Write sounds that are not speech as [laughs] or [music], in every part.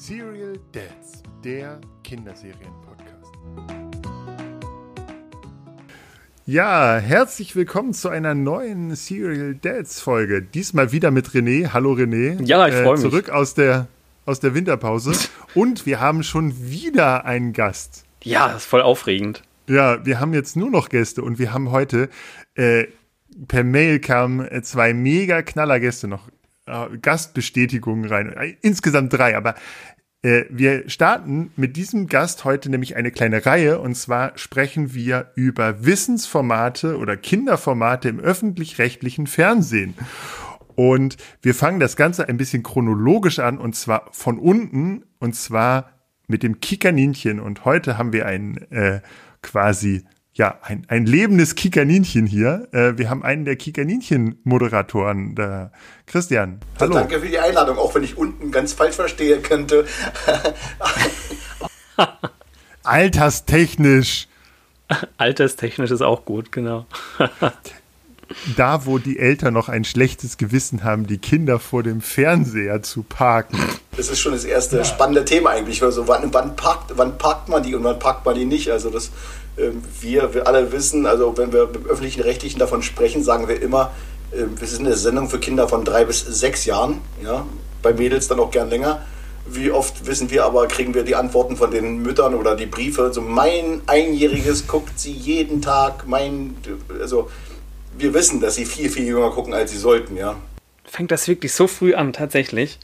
Serial Dads, der Kinderserien-Podcast. Ja, herzlich willkommen zu einer neuen Serial Dads Folge. Diesmal wieder mit René. Hallo René. Ja, ich freue mich. Zurück aus der, aus der Winterpause. [laughs] Und wir haben schon wieder einen Gast. Ja, das ist voll aufregend. Ja, wir haben jetzt nur noch Gäste und wir haben heute äh, per Mail kamen äh, zwei mega knaller Gäste noch äh, Gastbestätigungen rein. Äh, insgesamt drei, aber äh, wir starten mit diesem Gast heute nämlich eine kleine Reihe und zwar sprechen wir über Wissensformate oder Kinderformate im öffentlich-rechtlichen Fernsehen. Und wir fangen das Ganze ein bisschen chronologisch an und zwar von unten und zwar mit dem Kikaninchen. Und heute haben wir einen äh, quasi ja, ein, ein lebendes Kikaninchen hier. Äh, wir haben einen der Kikaninchen-Moderatoren, der Christian. Hallo. Danke für die Einladung, auch wenn ich unten ganz falsch verstehen könnte. [laughs] Alterstechnisch. Alterstechnisch ist auch gut, genau. [laughs] da, wo die Eltern noch ein schlechtes Gewissen haben, die Kinder vor dem Fernseher zu parken. Das ist schon das erste ja. spannende Thema eigentlich. Also wann, wann, parkt, wann parkt man die und wann parkt man die nicht? Also das, wir, wir alle wissen, also wenn wir im öffentlichen Rechtlichen davon sprechen, sagen wir immer, äh, wir sind eine Sendung für Kinder von drei bis sechs Jahren, ja, bei Mädels dann auch gern länger. Wie oft wissen wir aber, kriegen wir die Antworten von den Müttern oder die Briefe, so mein Einjähriges guckt sie jeden Tag, mein, also wir wissen, dass sie viel, viel jünger gucken, als sie sollten, ja. Fängt das wirklich so früh an, tatsächlich?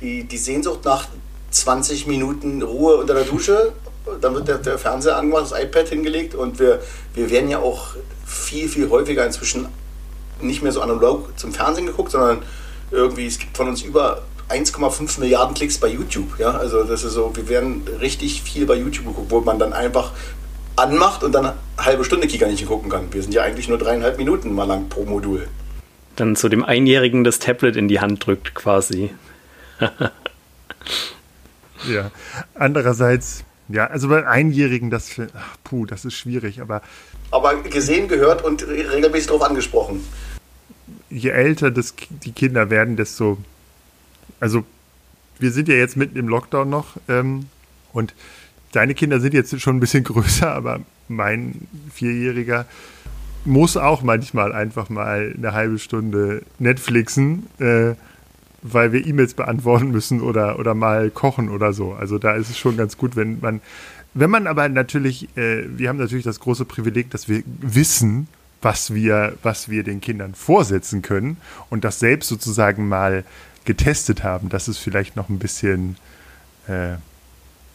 Die, die Sehnsucht nach 20 Minuten Ruhe unter der Dusche, dann wird der, der Fernseher angemacht, das iPad hingelegt und wir, wir werden ja auch viel, viel häufiger inzwischen nicht mehr so analog zum Fernsehen geguckt, sondern irgendwie, es gibt von uns über 1,5 Milliarden Klicks bei YouTube. Ja? Also das ist so, wir werden richtig viel bei YouTube geguckt, wo man dann einfach anmacht und dann eine halbe Stunde Kika nicht gucken kann. Wir sind ja eigentlich nur dreieinhalb Minuten mal lang pro Modul. Dann zu dem Einjährigen das Tablet in die Hand drückt quasi. [laughs] ja, andererseits, ja, also bei Einjährigen, das, ach, puh, das ist schwierig, aber... Aber gesehen, gehört und regelmäßig darauf angesprochen. Je älter das, die Kinder werden, desto... Also, wir sind ja jetzt mitten im Lockdown noch ähm, und deine Kinder sind jetzt schon ein bisschen [laughs] größer, aber mein Vierjähriger muss auch manchmal einfach mal eine halbe Stunde Netflixen, äh, weil wir E-Mails beantworten müssen oder, oder mal kochen oder so. Also da ist es schon ganz gut, wenn man, wenn man aber natürlich, äh, wir haben natürlich das große Privileg, dass wir wissen, was wir, was wir den Kindern vorsetzen können und das selbst sozusagen mal getestet haben. Das ist vielleicht noch ein bisschen äh,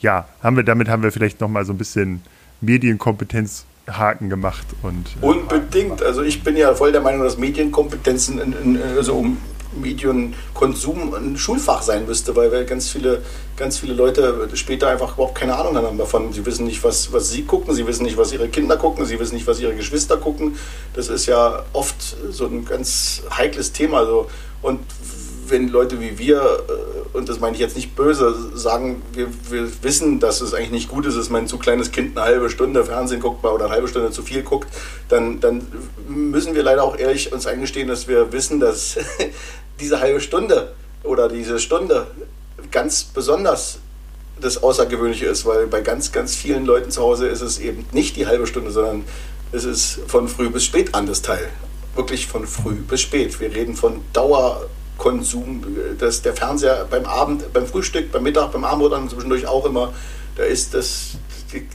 ja, haben wir, damit haben wir vielleicht nochmal so ein bisschen Medienkompetenz Haken gemacht. Und, äh, Unbedingt. Also ich bin ja voll der Meinung, dass Medienkompetenzen in, in, also um Medienkonsum ein Schulfach sein müsste, weil ganz viele, ganz viele Leute später einfach überhaupt keine Ahnung haben davon. Sie wissen nicht, was, was sie gucken, sie wissen nicht, was ihre Kinder gucken, sie wissen nicht, was ihre Geschwister gucken. Das ist ja oft so ein ganz heikles Thema. Also, und wenn Leute wie wir, äh, und das meine ich jetzt nicht böse, sagen, wir, wir wissen, dass es eigentlich nicht gut ist, dass mein zu kleines Kind eine halbe Stunde Fernsehen guckt oder eine halbe Stunde zu viel guckt, dann, dann müssen wir leider auch ehrlich uns eingestehen, dass wir wissen, dass [laughs] diese halbe Stunde oder diese Stunde ganz besonders das Außergewöhnliche ist, weil bei ganz, ganz vielen Leuten zu Hause ist es eben nicht die halbe Stunde, sondern es ist von früh bis spät an das Teil. Wirklich von früh bis spät. Wir reden von Dauer Konsum, dass der Fernseher beim Abend, beim Frühstück, beim Mittag, beim Abendbrot dann zwischendurch auch immer, da ist das,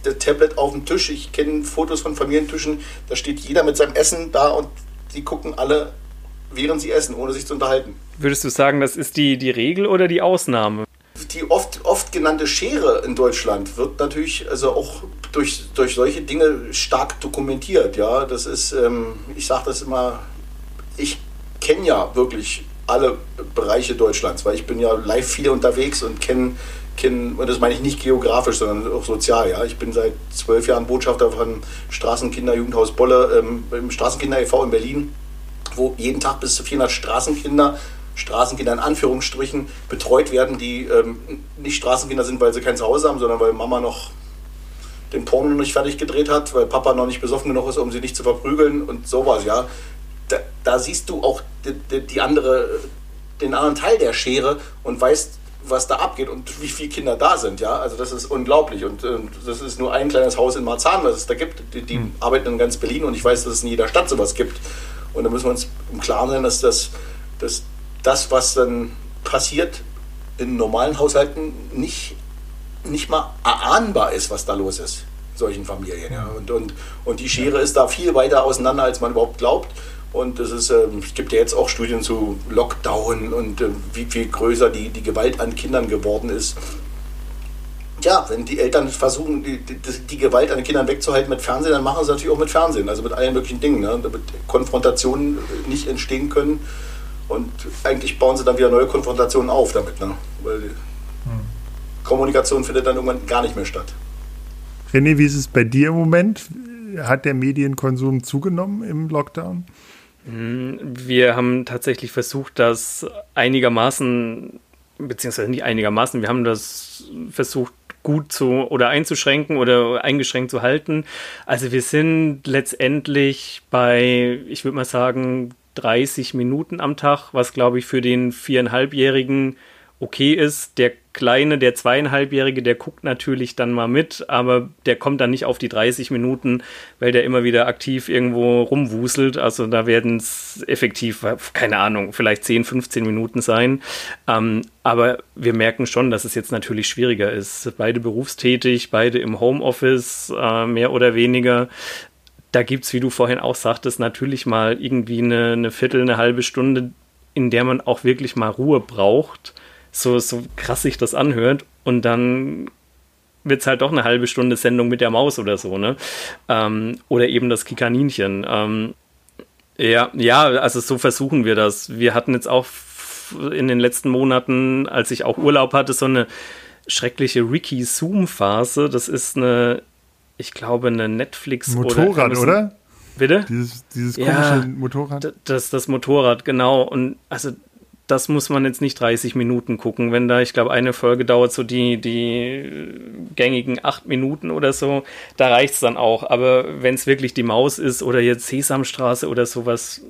das Tablet auf dem Tisch. Ich kenne Fotos von Familientischen, da steht jeder mit seinem Essen da und die gucken alle, während sie essen, ohne sich zu unterhalten. Würdest du sagen, das ist die, die Regel oder die Ausnahme? Die oft, oft genannte Schere in Deutschland wird natürlich also auch durch, durch solche Dinge stark dokumentiert. Ja, das ist, ähm, ich sage das immer, ich kenne ja wirklich alle Bereiche Deutschlands, weil ich bin ja live viel unterwegs und kenne, kenn, und das meine ich nicht geografisch, sondern auch sozial. Ja. Ich bin seit zwölf Jahren Botschafter von Straßenkinder-Jugendhaus Bolle ähm, im Straßenkinder e.V. in Berlin, wo jeden Tag bis zu 400 Straßenkinder Straßenkinder in Anführungsstrichen betreut werden, die ähm, nicht Straßenkinder sind, weil sie kein Zuhause haben, sondern weil Mama noch den Porno noch nicht fertig gedreht hat, weil Papa noch nicht besoffen genug ist, um sie nicht zu verprügeln und sowas, ja da, da siehst du auch die, die, andere, den anderen Teil der Schere und weißt, was da abgeht und wie viele Kinder da sind, ja. Also das ist unglaublich. Und äh, das ist nur ein kleines Haus in Marzahn, was es da gibt. Die, die mhm. arbeiten in ganz Berlin und ich weiß, dass es in jeder Stadt sowas gibt. Und da müssen wir uns im Klaren sein, dass das, dass das was dann passiert, in normalen Haushalten nicht, nicht mal erahnbar ist, was da los ist in solchen Familien. Ja. Und, und, und die Schere ist da viel weiter auseinander, als man überhaupt glaubt. Und es, ist, äh, es gibt ja jetzt auch Studien zu Lockdown und äh, wie viel größer die, die Gewalt an Kindern geworden ist. Ja, wenn die Eltern versuchen, die, die, die, Gewalt an den Kindern wegzuhalten mit Fernsehen, dann machen sie natürlich auch mit Fernsehen, also mit allen möglichen Dingen, ne? damit Konfrontationen nicht entstehen können. Und eigentlich bauen sie dann wieder neue Konfrontationen auf damit, ne? weil die hm. Kommunikation findet dann irgendwann gar nicht mehr statt. René, wie ist es bei dir im Moment? Hat der Medienkonsum zugenommen im Lockdown? Hm, wir haben tatsächlich versucht, das einigermaßen, beziehungsweise nicht einigermaßen, wir haben das versucht gut zu oder einzuschränken oder eingeschränkt zu halten. Also wir sind letztendlich bei, ich würde mal sagen, 30 Minuten am Tag, was glaube ich für den viereinhalbjährigen okay ist. Der Kleine, der zweieinhalbjährige, der guckt natürlich dann mal mit, aber der kommt dann nicht auf die 30 Minuten, weil der immer wieder aktiv irgendwo rumwuselt. Also da werden es effektiv, keine Ahnung, vielleicht 10, 15 Minuten sein. Ähm, aber wir merken schon, dass es jetzt natürlich schwieriger ist. Beide berufstätig, beide im Homeoffice, äh, mehr oder weniger da gibt es, wie du vorhin auch sagtest, natürlich mal irgendwie eine, eine Viertel, eine halbe Stunde, in der man auch wirklich mal Ruhe braucht. So, so krass sich das anhört. Und dann wird es halt doch eine halbe Stunde Sendung mit der Maus oder so, ne? Ähm, oder eben das Kikaninchen. Ähm, ja, ja, also so versuchen wir das. Wir hatten jetzt auch in den letzten Monaten, als ich auch Urlaub hatte, so eine schreckliche Ricky Zoom-Phase. Das ist eine ich glaube, eine Netflix Motorrad, oder? oder? Bitte? Dieses, dieses komische ja, Motorrad? Das, das Motorrad, genau. Und also das muss man jetzt nicht 30 Minuten gucken. Wenn da, ich glaube, eine Folge dauert so die, die gängigen acht Minuten oder so, da reicht es dann auch. Aber wenn es wirklich die Maus ist oder jetzt Sesamstraße oder sowas,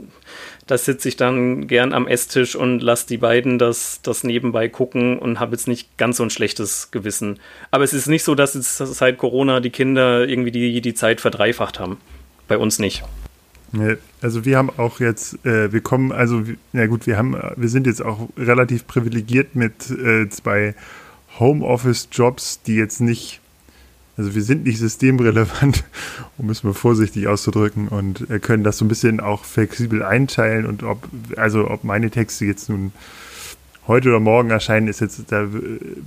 da sitze ich dann gern am Esstisch und lasse die beiden das, das nebenbei gucken und habe jetzt nicht ganz so ein schlechtes Gewissen. Aber es ist nicht so, dass jetzt seit Corona die Kinder irgendwie die, die Zeit verdreifacht haben. Bei uns nicht. Also wir haben auch jetzt, äh, wir kommen, also, na gut, wir haben, wir sind jetzt auch relativ privilegiert mit äh, zwei Homeoffice-Jobs, die jetzt nicht also wir sind nicht systemrelevant, [laughs] um es mal vorsichtig auszudrücken, und äh, können das so ein bisschen auch flexibel einteilen und ob, also ob meine Texte jetzt nun heute oder morgen erscheinen, ist jetzt, da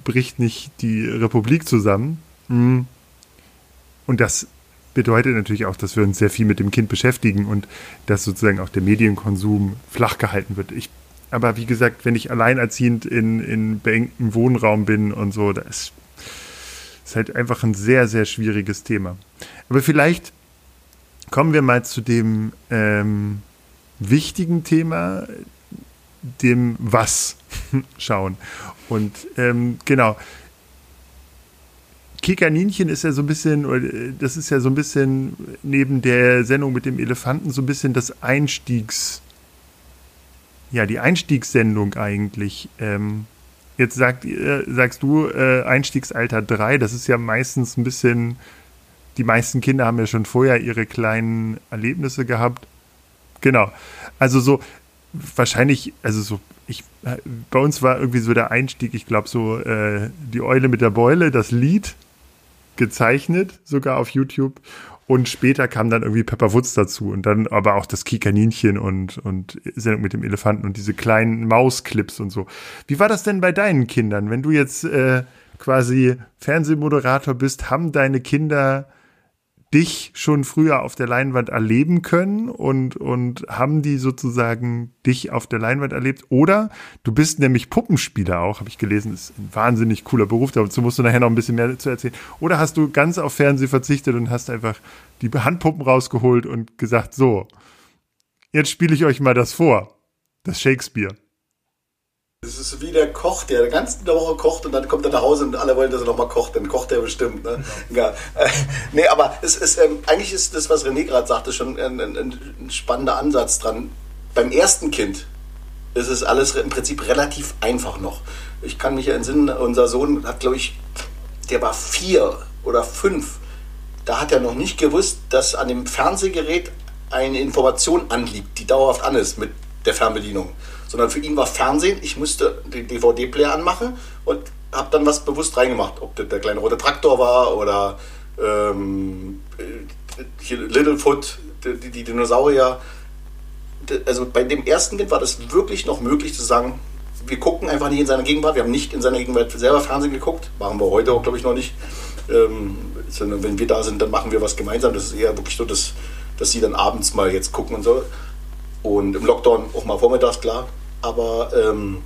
bricht nicht die Republik zusammen. Hm. Und das bedeutet natürlich auch, dass wir uns sehr viel mit dem Kind beschäftigen und dass sozusagen auch der Medienkonsum flach gehalten wird. Ich, aber wie gesagt, wenn ich alleinerziehend in, in beengtem Wohnraum bin und so, da ist ist halt einfach ein sehr, sehr schwieriges Thema. Aber vielleicht kommen wir mal zu dem ähm, wichtigen Thema, dem Was [laughs] schauen. Und ähm, genau. Kikaninchen ist ja so ein bisschen, das ist ja so ein bisschen neben der Sendung mit dem Elefanten so ein bisschen das Einstiegs, ja, die Einstiegssendung eigentlich. Ähm, Jetzt sagt, äh, sagst du äh, Einstiegsalter 3, das ist ja meistens ein bisschen, die meisten Kinder haben ja schon vorher ihre kleinen Erlebnisse gehabt. Genau. Also so, wahrscheinlich, also so, ich, äh, bei uns war irgendwie so der Einstieg, ich glaube so, äh, die Eule mit der Beule, das Lied gezeichnet, sogar auf YouTube. Und später kam dann irgendwie Pepper Woods dazu und dann aber auch das Kikaninchen und, und Sendung mit dem Elefanten und diese kleinen Mausclips und so. Wie war das denn bei deinen Kindern? Wenn du jetzt äh, quasi Fernsehmoderator bist, haben deine Kinder dich schon früher auf der Leinwand erleben können und, und haben die sozusagen dich auf der Leinwand erlebt? Oder du bist nämlich Puppenspieler auch, habe ich gelesen, ist ein wahnsinnig cooler Beruf, dazu musst du nachher noch ein bisschen mehr zu erzählen. Oder hast du ganz auf Fernsehen verzichtet und hast einfach die Handpuppen rausgeholt und gesagt, so, jetzt spiele ich euch mal das vor, das Shakespeare. Das ist wie der Koch, der die ganze Woche kocht und dann kommt er nach Hause und alle wollen, dass er nochmal kocht. Dann kocht er bestimmt. Ne? Ja. Äh, nee, aber es ist, ähm, eigentlich ist das, was René gerade sagte, schon ein, ein, ein, spannender Ansatz dran. Beim ersten Kind ist es alles im Prinzip relativ einfach noch. Ich kann mich entsinnen, unser Sohn hat, glaube ich, der war vier oder fünf. Da hat er noch nicht gewusst, dass an dem Fernsehgerät eine Information anliegt, die dauerhaft an ist mit der Fernbedienung. Sondern für ihn war Fernsehen, ich musste den DVD-Player anmachen und habe dann was bewusst reingemacht. Ob das der kleine rote Traktor war oder ähm, hier Littlefoot, die, die Dinosaurier. Also bei dem ersten Kind war das wirklich noch möglich zu sagen, wir gucken einfach nicht in seiner Gegenwart. Wir haben nicht in seiner Gegenwart selber Fernsehen geguckt. Machen wir heute auch, glaube ich, noch nicht. Ähm, sondern wenn wir da sind, dann machen wir was gemeinsam. Das ist eher wirklich so, dass, dass sie dann abends mal jetzt gucken und so. Und im Lockdown auch mal vormittags, klar. Aber ähm,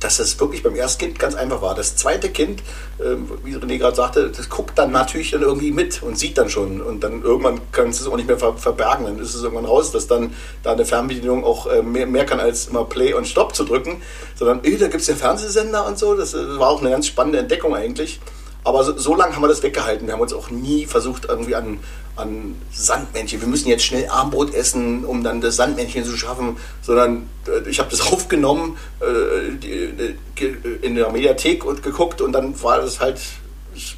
dass es wirklich beim ersten Kind ganz einfach war. Das zweite Kind, ähm, wie René gerade sagte, das guckt dann natürlich dann irgendwie mit und sieht dann schon. Und dann irgendwann kannst du es auch nicht mehr ver verbergen. Dann ist es irgendwann raus, dass dann da eine Fernbedienung auch äh, mehr, mehr kann, als immer Play und Stop zu drücken. Sondern, ey, da gibt es ja Fernsehsender und so. Das, das war auch eine ganz spannende Entdeckung eigentlich. Aber so, so lange haben wir das weggehalten. Wir haben uns auch nie versucht, irgendwie an, an Sandmännchen. Wir müssen jetzt schnell Armbrot essen, um dann das Sandmännchen zu schaffen. Sondern äh, ich habe das [laughs] aufgenommen, äh, die, die, in der Mediathek und geguckt und dann war das halt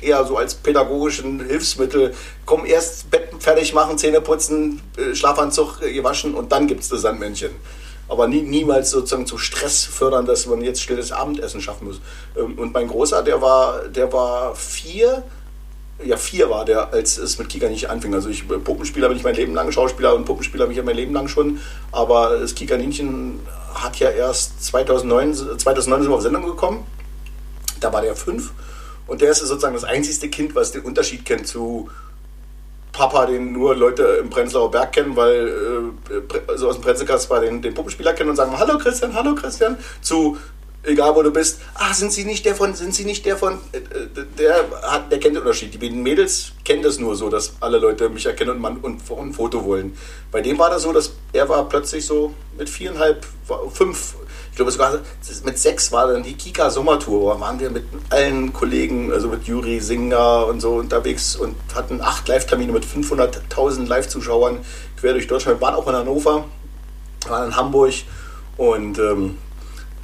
eher so als pädagogischen Hilfsmittel. Komm, erst Bett fertig machen, Zähne putzen, äh, Schlafanzug gewaschen und dann gibt es das Sandmännchen aber nie, niemals sozusagen zu Stress fördern, dass man jetzt stilles Abendessen schaffen muss. Ähm, und mein Großer, der war, der war vier, ja vier war der, als es mit Kika nicht anfing. Also ich Puppenspieler bin ich mein Leben lang, Schauspieler und Puppenspieler bin ich mein Leben lang schon, aber das Kika-Ninchen hat ja erst 2009, 2009 sind wir auf Sendung gekommen, da war der fünf und der ist sozusagen das einzigste Kind, was den Unterschied kennt zu Papa, den nur Leute im Prenzlauer Berg kennen, weil äh, also aus dem Prenzlkasper den, den Puppenspieler kennen und sagen, hallo Christian, hallo Christian, zu egal wo du bist, ah, sind sie nicht der von, sind sie nicht der von, äh, äh, der hat, der kennt den Unterschied. Die Mädels kennen das nur so, dass alle Leute mich erkennen und, man, und, und ein Foto wollen. Bei dem war das so, dass er war plötzlich so mit viereinhalb, fünf ich glaube sogar mit sechs war dann die Kika Sommertour, da waren wir mit allen Kollegen, also mit Juri Singer und so unterwegs und hatten acht Live-Termine mit 500.000 Live-Zuschauern quer durch Deutschland. Wir waren auch in Hannover, waren in Hamburg und ähm,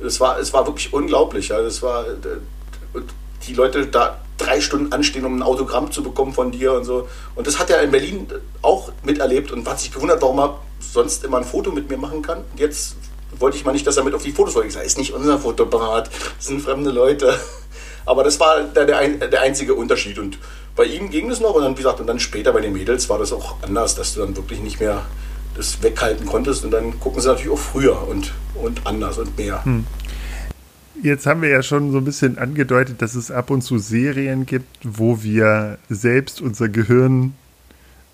es, war, es war wirklich unglaublich. Ja. Das war, äh, die Leute da drei Stunden anstehen, um ein Autogramm zu bekommen von dir und so. Und das hat er in Berlin auch miterlebt und hat sich gewundert, warum er sonst immer ein Foto mit mir machen kann. Jetzt wollte ich mal nicht, dass er mit auf die Fotos wollte. Ich sage, ist nicht unser Fotoapparat, das sind fremde Leute. Aber das war der, der, der einzige Unterschied. Und bei ihm ging es noch und dann, wie gesagt, und dann später bei den Mädels war das auch anders, dass du dann wirklich nicht mehr das weghalten konntest. Und dann gucken sie natürlich auch früher und, und anders und mehr. Hm. Jetzt haben wir ja schon so ein bisschen angedeutet, dass es ab und zu Serien gibt, wo wir selbst unser Gehirn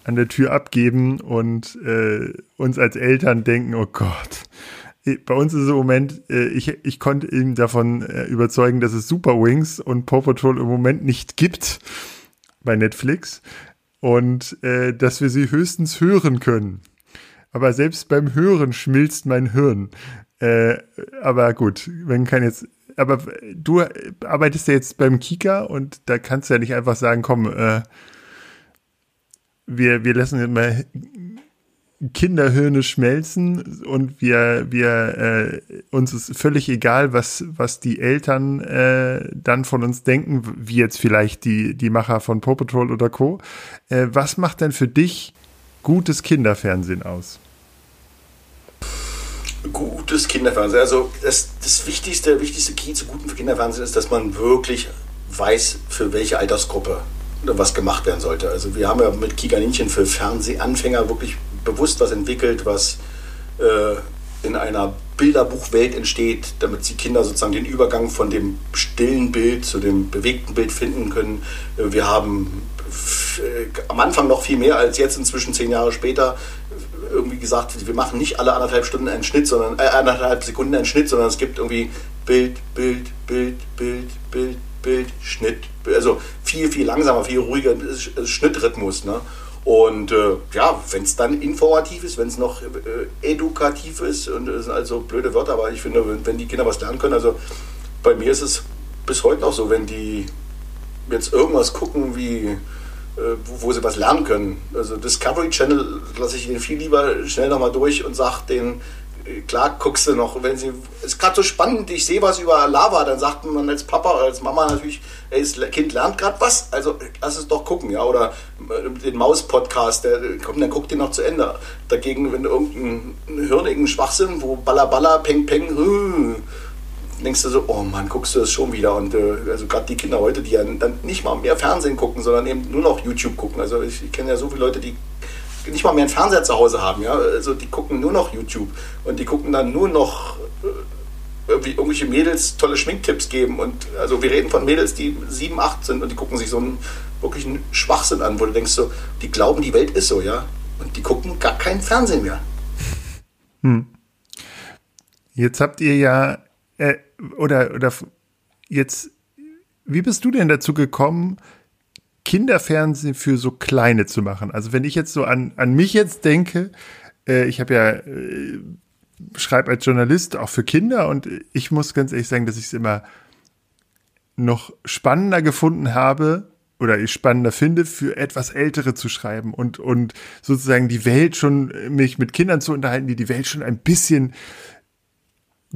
an der Tür abgeben und äh, uns als Eltern denken, oh Gott, bei uns ist im Moment, äh, ich, ich konnte ihn davon äh, überzeugen, dass es Super Wings und Paw Patrol im Moment nicht gibt bei Netflix und äh, dass wir sie höchstens hören können. Aber selbst beim Hören schmilzt mein Hirn. Äh, aber gut, wenn kann jetzt. Aber du arbeitest ja jetzt beim Kika und da kannst du ja nicht einfach sagen, komm, äh, wir, wir lassen mal Kinderhirne schmelzen und wir, wir äh, uns ist völlig egal, was, was die Eltern äh, dann von uns denken, wie jetzt vielleicht die, die Macher von Paw Patrol oder Co. Äh, was macht denn für dich gutes Kinderfernsehen aus? Gutes Kinderfernsehen. Also das, das wichtigste, wichtigste Key zu gutem Kinderfernsehen ist, dass man wirklich weiß, für welche Altersgruppe was gemacht werden sollte. Also wir haben ja mit Kikaninchen für Fernsehanfänger wirklich bewusst was entwickelt, was äh, in einer Bilderbuchwelt entsteht, damit die Kinder sozusagen den Übergang von dem stillen Bild zu dem bewegten Bild finden können. Äh, wir haben äh, am Anfang noch viel mehr als jetzt, inzwischen zehn Jahre später, irgendwie gesagt, wir machen nicht alle anderthalb Stunden einen Schnitt, sondern äh, anderthalb Sekunden einen Schnitt, sondern es gibt irgendwie Bild, Bild, Bild, Bild, Bild, Bild, Schnitt. Also viel, viel langsamer, viel ruhiger Schnittrhythmus. Ne? Und äh, ja, wenn es dann informativ ist, wenn es noch äh, edukativ ist, und das sind also blöde Wörter, aber ich finde, wenn, wenn, die Kinder was lernen können, also bei mir ist es bis heute noch so, wenn die jetzt irgendwas gucken, wie, äh, wo, wo, sie was lernen können. Also Discovery Channel lasse ich ihnen viel lieber schnell nochmal durch und sage denen, klar guckst du noch, wenn sie, es ist gerade so spannend, ich sehe was über Lava, dann sagt man als Papa oder als Mama natürlich, ey, das Kind lernt gerade was, also lass es doch gucken, ja, oder äh, den Maus-Podcast, der kommt, dann guckt den noch zu Ende. Dagegen, wenn du irgendeinen hirnigen Schwachsinn, wo Balla Balla, Peng Peng, hm, denkst du so, oh Mann, guckst du das schon wieder. Und äh, also gerade die Kinder heute, die ja dann nicht mal mehr Fernsehen gucken, sondern eben nur noch YouTube gucken. Also ich, ich kenne ja so viele Leute, die nicht mal mehr einen Fernseher zu Hause haben. Ja? Also die gucken nur noch YouTube und die gucken dann nur noch äh, irgendwie irgendwelche Mädels tolle Schminktipps geben. Und also wir reden von Mädels, die sieben, acht sind und die gucken sich so einen wirklichen Schwachsinn an, wo du denkst so, die glauben, die Welt ist so, ja. Und die gucken gar keinen Fernsehen mehr. Hm. Jetzt habt ihr ja, äh, oder, oder jetzt, wie bist du denn dazu gekommen, Kinderfernsehen für so Kleine zu machen. Also wenn ich jetzt so an, an mich jetzt denke, äh, ich habe ja, äh, schreibe als Journalist auch für Kinder und ich muss ganz ehrlich sagen, dass ich es immer noch spannender gefunden habe oder ich spannender finde, für etwas Ältere zu schreiben und, und sozusagen die Welt schon, mich mit Kindern zu unterhalten, die die Welt schon ein bisschen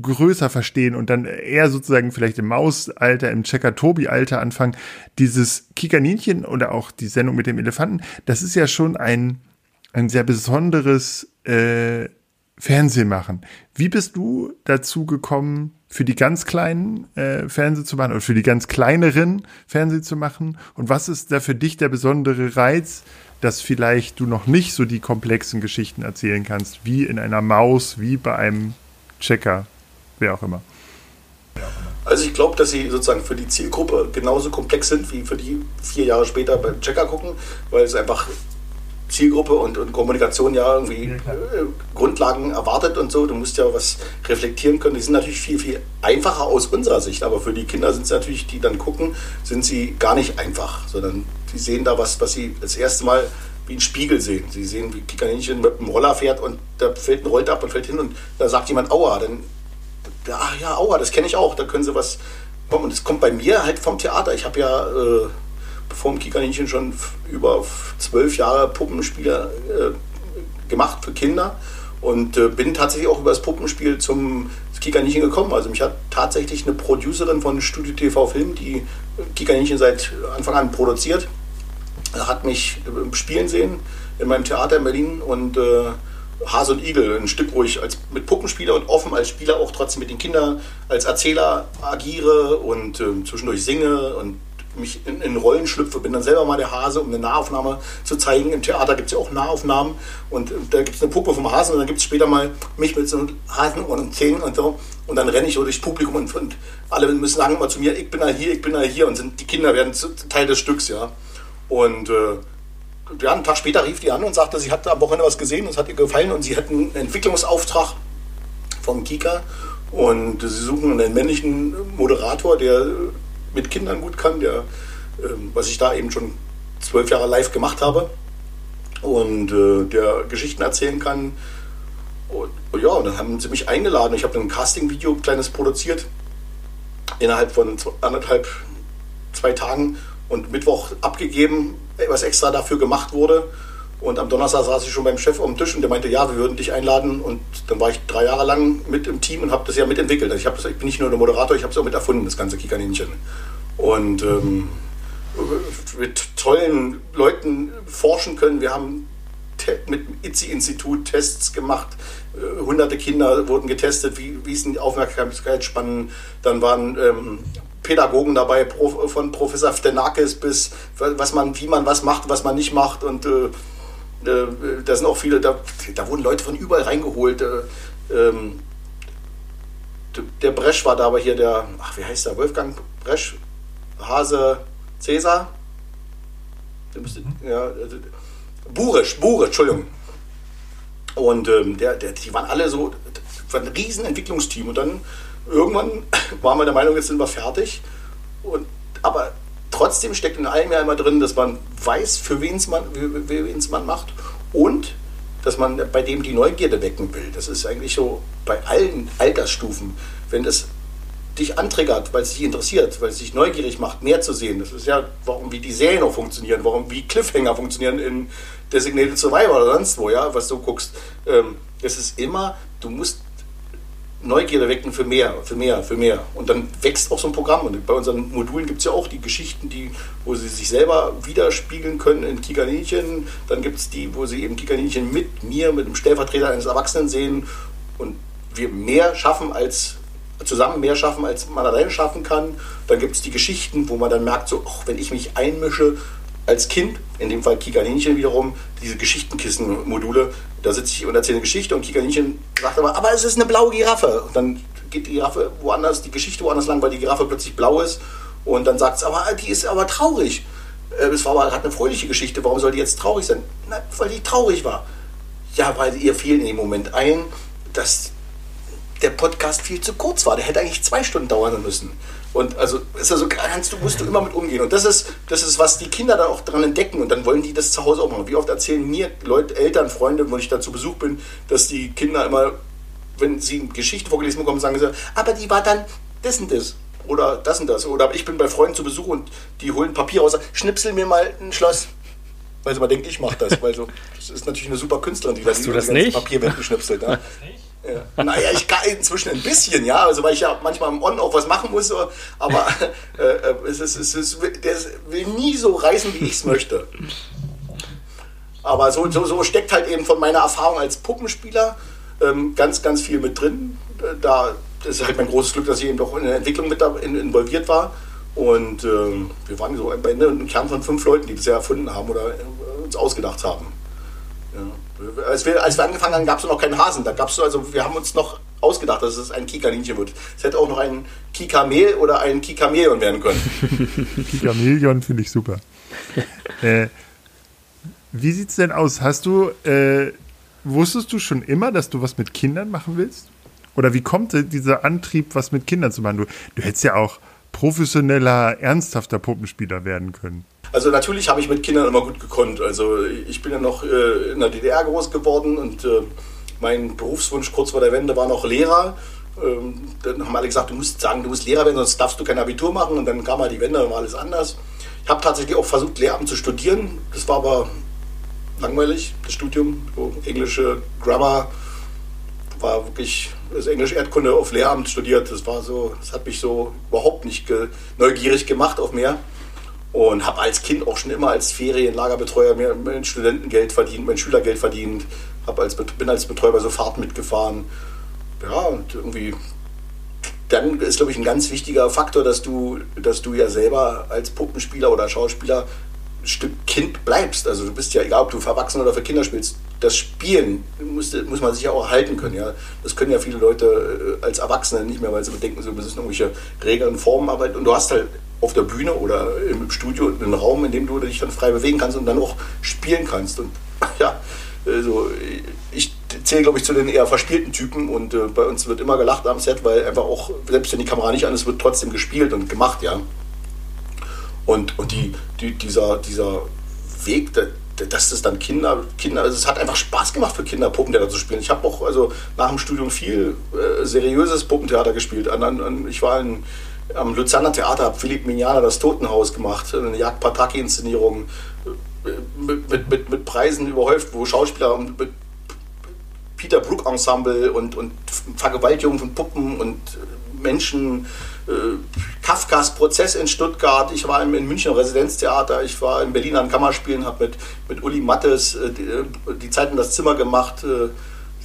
größer verstehen und dann eher sozusagen vielleicht im Mausalter, im Checker-Tobi-Alter anfangen. Dieses Kikaninchen oder auch die Sendung mit dem Elefanten, das ist ja schon ein, ein sehr besonderes äh, Fernsehen machen. Wie bist du dazu gekommen, für die ganz kleinen äh, Fernseh zu machen oder für die ganz kleineren Fernseh zu machen? Und was ist da für dich der besondere Reiz, dass vielleicht du noch nicht so die komplexen Geschichten erzählen kannst, wie in einer Maus, wie bei einem Checker? Wer auch immer. Also ich glaube, dass sie sozusagen für die Zielgruppe genauso komplex sind wie für die vier Jahre später beim Checker gucken, weil es einfach Zielgruppe und, und Kommunikation ja irgendwie ja, äh, Grundlagen erwartet und so. Du musst ja was reflektieren können. Die sind natürlich viel, viel einfacher aus unserer Sicht, aber für die Kinder sind sie natürlich, die dann gucken, sind sie gar nicht einfach, sondern die sehen da was, was sie das erste Mal wie ein Spiegel sehen. Sie sehen, wie Kikaninchen mit dem Roller fährt und da fällt ein Rollt ab und fällt hin und da sagt jemand Aua, dann ach ja, aua, das kenne ich auch, da können sie was kommen. Und das kommt bei mir halt vom Theater. Ich habe ja äh, vor dem Kikaninchen schon über zwölf Jahre Puppenspieler äh, gemacht für Kinder und äh, bin tatsächlich auch über das Puppenspiel zum Kikaninchen gekommen. Also mich hat tatsächlich eine Producerin von Studio TV Film, die Kikaninchen seit Anfang an produziert, hat mich äh, spielen sehen in meinem Theater in Berlin und äh, Hase und Igel, ein Stück, wo ich als, mit Puppenspieler und offen als Spieler auch trotzdem mit den Kindern als Erzähler agiere und äh, zwischendurch singe und mich in, in, Rollen schlüpfe, bin dann selber mal der Hase, um eine Nahaufnahme zu zeigen. Im Theater gibt es ja auch Nahaufnahmen und äh, da gibt es eine Puppe vom Hasen und dann gibt es später mal mich mit so einem Hasen und Zähnen und so und dann renne ich so durchs Publikum und, und, alle müssen sagen immer zu mir, ich bin da hier, ich bin da hier und sind, die Kinder werden Teil des Stücks, ja. Und äh, ja, einen Tag später rief die an und sagte, sie hat am Wochenende was gesehen und es hat ihr gefallen und sie hat einen Entwicklungsauftrag vom Kika und sie suchen einen männlichen Moderator, der mit Kindern gut kann, der, ähm, was ich da eben schon zwölf Jahre live gemacht habe und äh, der Geschichten erzählen kann. Und, ja, und dann haben sie mich eingeladen. Ich habe ein Casting-Video kleines produziert innerhalb von anderthalb, zwei Tagen und Mittwoch abgegeben was extra dafür gemacht wurde. Und am Donnerstag saß ich schon beim Chef am Tisch und der meinte, ja, wir würden dich einladen. Und dann war ich drei Jahre lang mit im Team und habe das ja mitentwickelt. Also ich, das, ich bin nicht nur der Moderator, ich habe es auch mit erfunden, das ganze Kikaninchen. Und ähm, mit tollen Leuten forschen können. Wir haben mit dem ITZI-Institut Tests gemacht. Äh, hunderte Kinder wurden getestet, wie, wie ist die Aufmerksamkeitsspannen. Dann waren ähm, Pädagogen dabei, von Professor Ftenakis bis was man, wie man was macht, was man nicht macht. Und äh, äh, da sind auch viele, da, da wurden Leute von überall reingeholt. Äh, ähm, der Bresch war da, aber hier der, ach, wie heißt der? Wolfgang Bresch, Hase, Cäsar. Ja, also, Burisch, Burisch, Entschuldigung. Und ähm, der, der, die waren alle so, war ein riesen Entwicklungsteam. Und dann irgendwann [coughs] waren wir der Meinung, jetzt sind wir fertig. Und, aber trotzdem steckt in allem ja immer drin, dass man weiß, für wen es man, man macht und dass man bei dem die Neugierde wecken will. Das ist eigentlich so bei allen Altersstufen. Wenn das dich antriggert, weil es dich interessiert, weil es dich neugierig macht, mehr zu sehen. Das ist ja, warum wie die Serien auch funktionieren, warum wie Cliffhanger funktionieren in Designated Survivor oder sonst wo, ja, was du guckst. Ähm, es ist immer, du musst Neugierde wecken für mehr, für mehr, für mehr. Und dann wächst auch so ein Programm. Und bei unseren Modulen gibt es ja auch die Geschichten, die, wo sie sich selber widerspiegeln können in Kikaninchen. Dann gibt es die, wo sie eben Kikaninchen mit mir, mit dem Stellvertreter eines Erwachsenen sehen und wir mehr schaffen als zusammen mehr schaffen, als man alleine schaffen kann. Dann gibt es die Geschichten, wo man dann merkt, so, ach, wenn ich mich einmische als Kind, in dem Fall Kikaninchen wiederum, diese Geschichtenkissen-Module, da sitze ich und erzähle eine Geschichte und Kikaninchen sagt aber, aber es ist eine blaue Giraffe. Und dann geht die Giraffe woanders, die Geschichte woanders lang, weil die Giraffe plötzlich blau ist. Und dann sagt es, aber die ist aber traurig. Äh, es war aber gerade eine fröhliche Geschichte, warum soll die jetzt traurig sein? Na, weil die traurig war. Ja, weil ihr fiel in dem Moment ein, dass der Podcast viel zu kurz war. Der hätte eigentlich zwei Stunden dauern müssen. Und also ist also kannst du musst du immer mit umgehen. Und das ist das ist was die Kinder dann auch dran entdecken und dann wollen die das zu Hause auch machen. Wie oft erzählen mir Leute, Eltern, Freunde, wenn ich da zu Besuch bin, dass die Kinder immer, wenn sie Geschichte vorgelesen bekommen, sagen sie, aber die war dann das und das oder das und das. Oder ich bin bei Freunden zu Besuch und die holen Papier raus, schnipsel mir mal ein Schloss. Weil sie mal denken, ich mache das. Weil so, das ist natürlich eine super Künstlerin, die Hast da du das nicht? Papierwände schnipselt. Ne? Ja. Naja, ich kann inzwischen ein bisschen, ja, also weil ich ja manchmal im On auch was machen muss, aber äh, äh, es ist, es ist, der will nie so reißen, wie ich es möchte. Aber so, so, so steckt halt eben von meiner Erfahrung als Puppenspieler ähm, ganz, ganz viel mit drin. Da das ist halt mein großes Glück, dass ich eben doch in der Entwicklung mit involviert war. Und ähm, wir waren so am Ende ein Kern von fünf Leuten, die das ja erfunden haben oder äh, uns ausgedacht haben. Ja. Als, wir, als wir angefangen haben, gab es noch keinen Hasen. Da gab's so, also wir haben uns noch ausgedacht, dass es ein Kikaninchen wird. Es hätte auch noch ein Kikamel oder ein Kikameleon werden können. [laughs] Kikameleon finde ich super. [laughs] äh, wie sieht's denn aus? Hast du, äh, wusstest du schon immer, dass du was mit Kindern machen willst? Oder wie kommt dieser Antrieb, was mit Kindern zu machen? Du, du hättest ja auch professioneller, ernsthafter Puppenspieler werden können. Also natürlich habe ich mit Kindern immer gut gekonnt. Also ich bin ja noch äh, in der DDR groß geworden und äh, mein Berufswunsch kurz vor der Wende war noch Lehrer. Ähm, dann haben alle gesagt, du musst sagen, du musst Lehrer werden, sonst darfst du kein Abitur machen. Und dann kam halt die Wende, dann war alles anders. Ich habe tatsächlich auch versucht, Lehramt zu studieren. Das war aber langweilig, das Studium. So englische Grammar war wirklich das Englisch Erdkunde auf Lehramt studiert. Das war so, das hat mich so überhaupt nicht neugierig gemacht auf mehr. Und habe als Kind auch schon immer als Ferienlagerbetreuer mir mein Studentengeld verdient, mein Schülergeld verdient. Hab als, bin als Betreuer bei so Fahrten mitgefahren. Ja, und irgendwie, dann ist, glaube ich, ein ganz wichtiger Faktor, dass du, dass du ja selber als Puppenspieler oder Schauspieler Stück Kind bleibst. Also du bist ja, egal ob du für Erwachsene oder für Kinder spielst, das Spielen muss, muss man sich ja auch erhalten können. Ja? Das können ja viele Leute äh, als Erwachsene nicht mehr, weil sie bedenken, sie müssen irgendwelche Regeln, Formen arbeiten. Und du hast halt auf der Bühne oder im Studio einen Raum, in dem du dich dann frei bewegen kannst und dann auch spielen kannst. Und [laughs] ja, also ich zähle, glaube ich, zu den eher verspielten Typen und äh, bei uns wird immer gelacht am Set, weil einfach auch, selbst wenn die Kamera nicht an ist, wird trotzdem gespielt und gemacht, ja. Und, und die, die, dieser, dieser Weg, dass das dann Kinder, Kinder, also es hat einfach Spaß gemacht für Kinder, Puppentheater zu spielen. Ich habe auch also nach dem Studium viel äh, seriöses Puppentheater gespielt. An, an, ich war in, am Luzerner Theater, habe Philipp Mignana das Totenhaus gemacht, eine Jagd Pataki-Inszenierung äh, mit, mit, mit, mit Preisen überhäuft, wo Schauspieler mit Peter Brook Ensemble und, und Vergewaltigung von Puppen und Menschen, äh, Kafkas Prozess in Stuttgart, ich war im, in München Residenztheater, ich war in Berlin an Kammerspielen, habe mit, mit Uli Mattes äh, die, die Zeit in das Zimmer gemacht. Äh,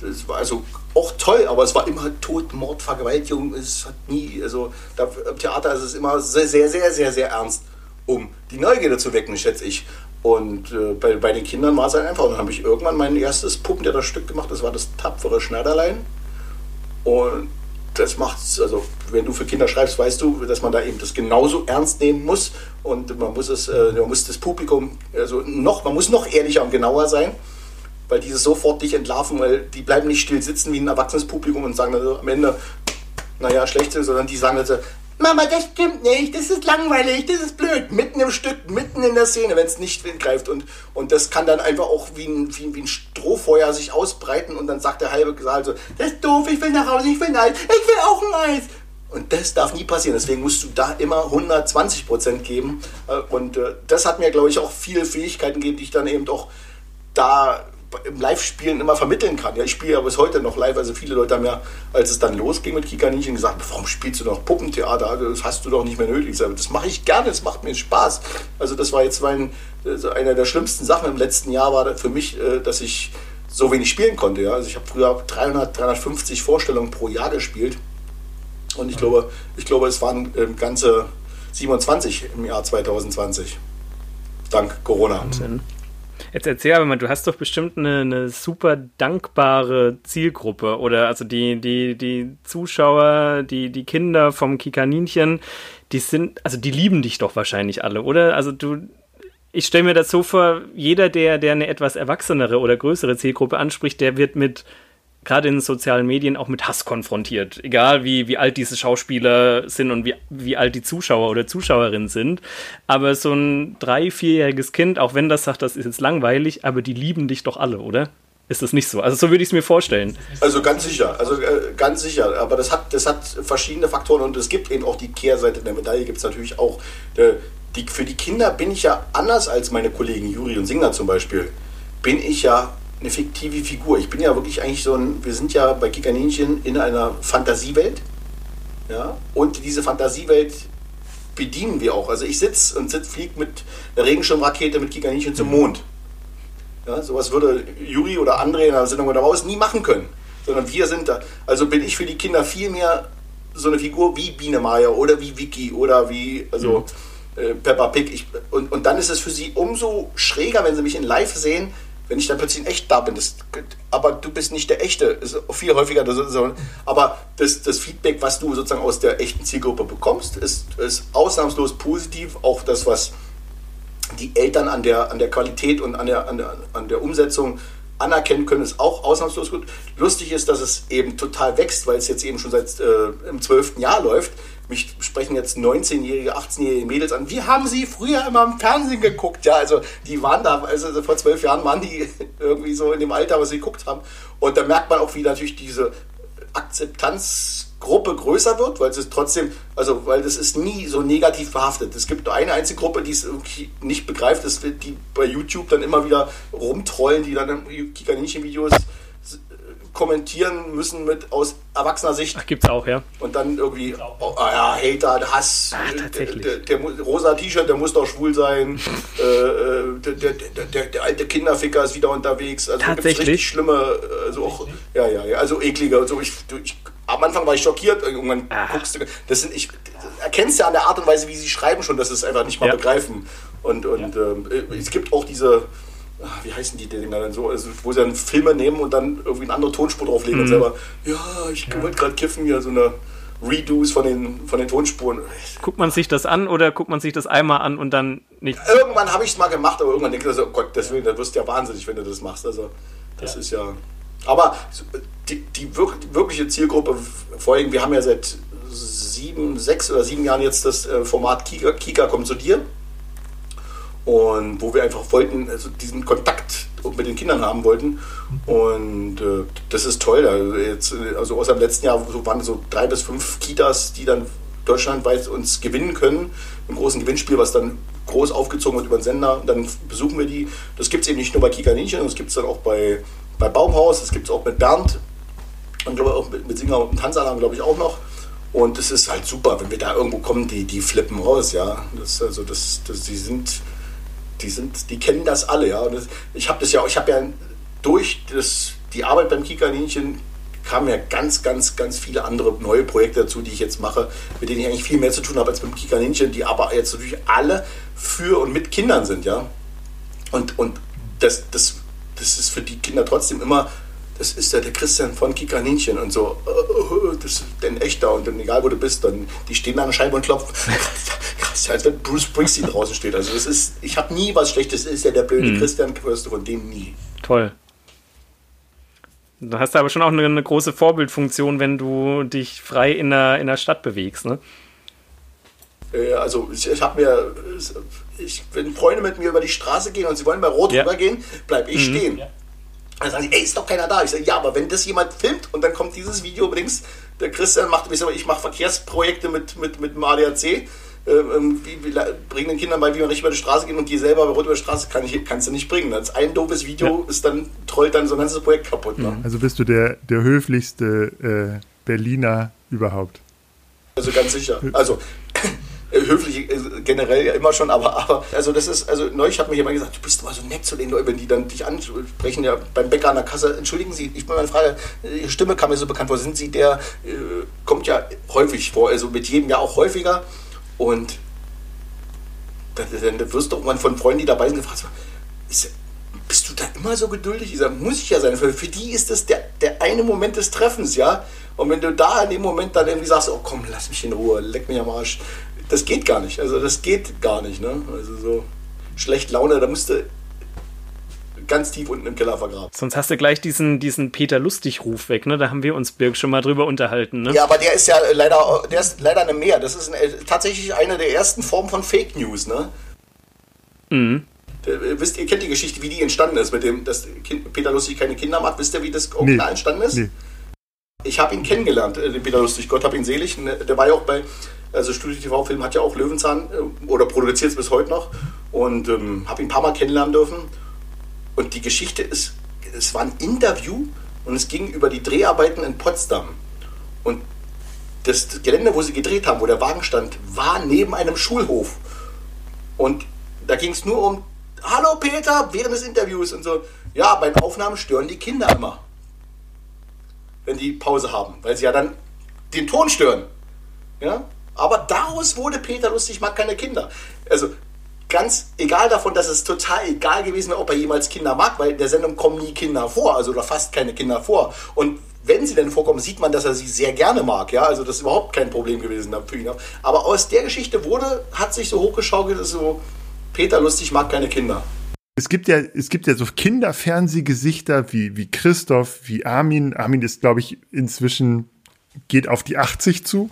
es war also auch toll, aber es war immer Tod, Mord, Vergewaltigung. Es hat nie, also da, im Theater ist es immer sehr, sehr, sehr, sehr, sehr ernst, um die Neugierde zu wecken, schätze ich. Und äh, bei, bei den Kindern war es halt einfach. Und dann habe ich irgendwann mein erstes Puppentheaterstück gemacht, das war das tapfere Schneiderlein. Und das macht's, also wenn du für Kinder schreibst, weißt du, dass man da eben das genauso ernst nehmen muss und man muss es, äh, man muss das Publikum, also noch, man muss noch ehrlicher und genauer sein, weil die sofort dich entlarven, weil die bleiben nicht still sitzen wie ein erwachsenes Publikum und sagen dann am Ende, naja, schlecht sind, sondern die sagen dann so, Mama, das stimmt nicht, das ist langweilig, das ist blöd, mitten im Stück, mitten in der Szene, wenn es nicht greift. Und, und das kann dann einfach auch wie ein, wie, wie ein Strohfeuer sich ausbreiten und dann sagt der halbe Saal so, das ist doof, ich will nach Hause, ich will ein Eis, ich will auch ein Eis. Und das darf nie passieren. Deswegen musst du da immer 120 Prozent geben. Und äh, das hat mir, glaube ich, auch viele Fähigkeiten gegeben, die ich dann eben auch da im Live-Spielen immer vermitteln kann. Ja, ich spiele ja bis heute noch live, also viele Leute haben ja, als es dann losging mit Kika Ninchen, gesagt, warum spielst du noch Puppentheater? Das hast du doch nicht mehr nötig. Sage, das mache ich gerne, das macht mir Spaß. Also das war jetzt mein, also einer der schlimmsten Sachen im letzten Jahr war für mich, äh, dass ich so wenig spielen konnte. Ja? Also ich habe früher 300, 350 Vorstellungen pro Jahr gespielt und ich glaube, ich glaube, es waren ähm, ganze 27 im Jahr 2020. Dank Corona. Wahnsinn. Jetzt erzähl aber mal, du hast doch bestimmt eine, eine, super dankbare Zielgruppe oder also die, die, die Zuschauer, die, die Kinder vom Kikaninchen, die sind, also die lieben dich doch wahrscheinlich alle, oder? Also du, ich stelle mir das so vor, jeder, der, der eine etwas erwachsenere oder größere Zielgruppe anspricht, der wird mit gerade in sozialen Medien auch mit Hass konfrontiert. Egal wie, wie alt diese Schauspieler sind und wie, wie alt die Zuschauer oder Zuschauerinnen sind. Aber so ein drei-, vierjähriges Kind, auch wenn das sagt, das ist jetzt langweilig, aber die lieben dich doch alle, oder? Ist das nicht so? Also so würde ich es mir vorstellen. Also ganz sicher, also äh, ganz sicher. Aber das hat, das hat verschiedene Faktoren und es gibt eben auch die Kehrseite der Medaille, gibt es natürlich auch. Äh, die, für die Kinder bin ich ja anders als meine Kollegen Juri und Singer zum Beispiel. Bin ich ja eine fiktive Figur. Ich bin ja wirklich eigentlich so ein, wir sind ja bei Kikaninchen in einer Fantasiewelt. Ja, und diese Fantasiewelt bedienen wir auch. Also ich sitze und sitz, fliege mit einer Regenschirmrakete mit Kikaninchen zum Mond. Ja, sowas würde Juri oder André in der Sendung oder Maus nie machen können. Sondern wir sind da. Also bin ich für die Kinder viel mehr so eine Figur wie Biene Maya oder wie Vicky oder wie also mhm. äh, Peppa Pig. Ich, und, und dann ist es für sie umso schräger, wenn sie mich in Live sehen, wenn ich dann plötzlich in echt da bin, das, aber du bist nicht der Echte, ist viel häufiger. Das, aber das, das Feedback, was du sozusagen aus der echten Zielgruppe bekommst, ist, ist ausnahmslos positiv. Auch das, was die Eltern an der, an der Qualität und an der, an, der, an der Umsetzung anerkennen können, ist auch ausnahmslos gut. Lustig ist, dass es eben total wächst, weil es jetzt eben schon seit äh, im zwölften Jahr läuft. Mich sprechen jetzt 19-jährige, 18-jährige Mädels an. Wie haben sie früher immer im Fernsehen geguckt? Ja, also die waren da, also vor zwölf Jahren waren die [laughs] irgendwie so in dem Alter, was sie geguckt haben. Und da merkt man auch, wie natürlich diese Akzeptanzgruppe größer wird, weil es trotzdem, also weil das ist nie so negativ behaftet. Es gibt nur eine einzige Gruppe, die es nicht begreift, das die bei YouTube dann immer wieder rumtrollen, die dann Kikaninchen-Videos kommentieren müssen mit aus erwachsener Sicht. Ach, gibt's auch, ja. Und dann irgendwie, oh, ja, Hater, Hass, Ach, tatsächlich. Der, der, der rosa T-Shirt, der muss doch schwul sein. [laughs] äh, äh der, der, der, alte Kinderficker ist wieder unterwegs. Also tatsächlich. richtig schlimme, also auch, ja, ja, ja, also eklige. Also ich, ich, am Anfang war ich schockiert, irgendwann Ach. guckst du, das sind, ich erkennst ja an der Art und Weise, wie sie schreiben schon, dass sie es einfach nicht mal ja. begreifen. Und, und ja. ähm, es gibt auch diese, wie heißen die Dinger dann so, also, wo sie dann Filme nehmen und dann irgendwie eine andere Tonspur drauflegen mhm. und selber, ja, ich ja. wollte gerade kiffen, hier so eine Redos von den, von den Tonspuren. Guckt man sich das an oder guckt man sich das einmal an und dann nicht? Irgendwann habe ich es mal gemacht, aber irgendwann denke ich, so, oh Gott, deswegen, da wirst du ja wahnsinnig, wenn du das machst. Also, das ja. ist ja. Aber die, die, wirkliche Zielgruppe, vor allem, wir haben ja seit sieben, sechs oder sieben Jahren jetzt das äh, Format Kika, Kika kommt zu dir und wo wir einfach wollten, also diesen Kontakt mit den Kindern haben wollten. Und äh, das ist toll. Also, jetzt, also außer im letzten Jahr so waren so drei bis fünf Kitas, die dann deutschlandweit uns gewinnen können. Ein großen Gewinnspiel, was dann groß aufgezogen wird über den Sender. Und dann besuchen wir die. Das gibt es eben nicht nur bei Kikaninchen, das gibt es dann auch bei, bei Baumhaus, das gibt es auch mit Bernd und glaube auch mit, mit Singer und Tanzalarm, glaube ich, auch noch. Und das ist halt super, wenn wir da irgendwo kommen, die, die flippen raus, ja. Das, also das, das, die sind die sind, die kennen das alle, ja. Das, ich habe das ja, ich habe ja durch das, die Arbeit beim Kika-Ninchen kamen ja ganz, ganz, ganz viele andere neue Projekte dazu, die ich jetzt mache, mit denen ich eigentlich viel mehr zu tun habe als beim Kika-Ninchen, die aber jetzt natürlich alle für und mit Kindern sind, ja. Und, und das, das, das ist für die Kinder trotzdem immer das ist ja der Christian von Kikaninchen und so, äh, das ist ein echter und dann egal wo du bist, dann die stehen an der Scheibe und klopfen. Krass, als wenn Bruce Springsteen draußen steht. Also das ist, ich habe nie was Schlechtes, ist ja der blöde mhm. Christian, hörst du von dem nie. Toll. Du hast aber schon auch eine, eine, große Vorbildfunktion, wenn du dich frei in der, in der Stadt bewegst, ne? Äh, also ich, ich habe mir, ich, wenn Freunde mit mir über die Straße gehen und sie wollen bei Rot ja. rübergehen, bleibe ich mhm. stehen. Ja. Dann sagen sie, ey, ist doch keiner da. Ich sage, ja, aber wenn das jemand filmt und dann kommt dieses Video übrigens, der Christian macht, ich mache Verkehrsprojekte mit, mit, mit dem ADAC, ähm, wie, wie, bring den Kindern bei, wie man richtig über die Straße geht und die selber rot über die Straße kann ich, kannst du nicht bringen. Das ein doofes Video ja. ist dann, trollt dann so ein ganzes Projekt kaputt. Ne? Also bist du der, der höflichste äh, Berliner überhaupt. Also ganz sicher. Also höflich äh, generell ja immer schon, aber, aber also das ist, also neulich hat mir jemand gesagt, du bist immer so nett zu den Leuten, die dann dich ansprechen, ja beim Bäcker an der Kasse, entschuldigen Sie, ich bin meine Frage, Ihre Stimme kam mir so bekannt vor, sind Sie der, äh, kommt ja häufig vor, also mit jedem Jahr auch häufiger. Und dann, dann wirst du mal von Freunden, die dabei sind, gefragt, ist, bist du da immer so geduldig? Ich sage, muss ich ja sein, für, für die ist das der, der eine Moment des Treffens, ja, und wenn du da in dem Moment dann irgendwie sagst, oh komm, lass mich in Ruhe, leck mich am Arsch, das geht gar nicht. Also das geht gar nicht. Ne? Also so schlecht Laune, da musste ganz tief unten im Keller vergraben. Sonst hast du gleich diesen, diesen Peter Lustig-Ruf weg, ne? Da haben wir uns, Birg, schon mal drüber unterhalten, ne? Ja, aber der ist ja leider, der ist leider eine mehr. Das ist ein, tatsächlich eine der ersten Formen von Fake News, ne? Mhm. Wisst ihr, kennt die Geschichte, wie die entstanden ist, mit dem, dass kind, Peter Lustig keine Kinder macht? Wisst ihr, wie das original nee. entstanden ist? Nee. Ich habe ihn kennengelernt, äh, den Peter Lustig, Gott hab ihn selig. Ne, der war ja auch bei also Studio TV Film hat ja auch Löwenzahn äh, oder produziert es bis heute noch und ähm, habe ihn ein paar Mal kennenlernen dürfen. Und die Geschichte ist, es war ein Interview und es ging über die Dreharbeiten in Potsdam. Und das Gelände, wo sie gedreht haben, wo der Wagen stand, war neben einem Schulhof. Und da ging es nur um, hallo Peter, während des Interviews und so. Ja, bei Aufnahmen stören die Kinder immer. Wenn die Pause haben, weil sie ja dann den Ton stören. Ja? Aber daraus wurde Peter lustig, mag keine Kinder. Also ganz egal davon, dass es total egal gewesen wäre, ob er jemals Kinder mag, weil in der Sendung kommen nie Kinder vor, also oder fast keine Kinder vor. Und wenn sie denn vorkommen, sieht man, dass er sie sehr gerne mag. Ja, also das ist überhaupt kein Problem gewesen für ihn. Aber aus der Geschichte wurde, hat sich so hochgeschaukelt, dass so Peter lustig mag keine Kinder. Es gibt ja, es gibt ja so Kinderfernsehgesichter wie, wie Christoph, wie Armin. Armin ist, glaube ich, inzwischen geht auf die 80 zu.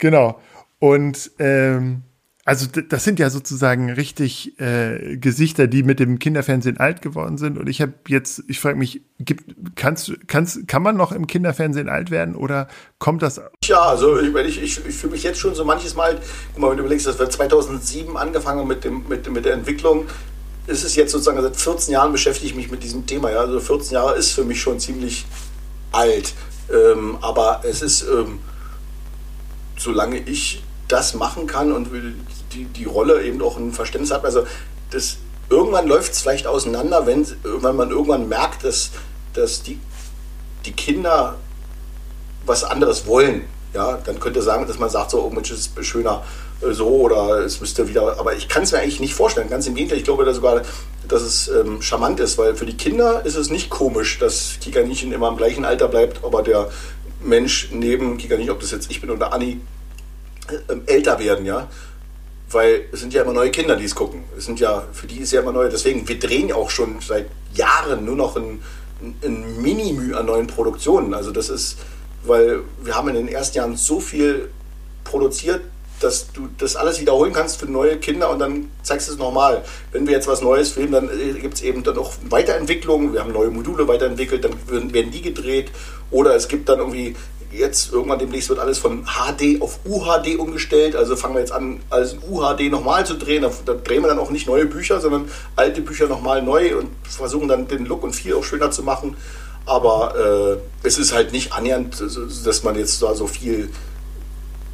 Genau. Und ähm, also das sind ja sozusagen richtig äh, Gesichter, die mit dem Kinderfernsehen alt geworden sind. Und ich habe jetzt, ich frage mich, gibt, kannst, kannst, kann man noch im Kinderfernsehen alt werden oder kommt das? Ja, also ich, ich, ich, ich fühle mich jetzt schon so manches Mal, guck mal, wenn du überlegst, dass wir 2007 angefangen mit, dem, mit, mit der Entwicklung, ist es jetzt sozusagen seit 14 Jahren beschäftige ich mich mit diesem Thema. Ja? Also 14 Jahre ist für mich schon ziemlich alt. Ähm, aber es ist... Ähm, solange ich das machen kann und die, die Rolle eben auch ein Verständnis habe. Also das, irgendwann läuft es vielleicht auseinander, wenn, wenn man irgendwann merkt, dass, dass die, die Kinder was anderes wollen. Ja, dann könnte sagen, dass man sagt, so, oh Mensch, ist schöner äh, so oder es müsste wieder, aber ich kann es mir eigentlich nicht vorstellen. Ganz im Gegenteil, ich glaube da sogar, dass es ähm, charmant ist, weil für die Kinder ist es nicht komisch, dass Kikaninchen immer im gleichen Alter bleibt, aber der Mensch neben Kika nicht, ob das jetzt ich bin oder Anni, äh, älter werden, ja. Weil es sind ja immer neue Kinder, die es gucken. Es sind ja, für die ist ja immer neu. Deswegen, wir drehen ja auch schon seit Jahren nur noch ein, ein Minimü an neuen Produktionen. Also das ist, weil wir haben in den ersten Jahren so viel produziert, dass du das alles wiederholen kannst für neue Kinder und dann zeigst du es nochmal. Wenn wir jetzt was Neues filmen, dann äh, gibt es eben dann auch Weiterentwicklungen. Wir haben neue Module weiterentwickelt, dann werden die gedreht. Oder es gibt dann irgendwie jetzt irgendwann demnächst wird alles von HD auf UHD umgestellt. Also fangen wir jetzt an, in UHD nochmal zu drehen. Da, drehen wir dann auch nicht neue Bücher, sondern alte Bücher nochmal neu und versuchen dann den Look und Feel auch schöner zu machen. Aber äh, es ist halt nicht annähernd, dass man jetzt da so viel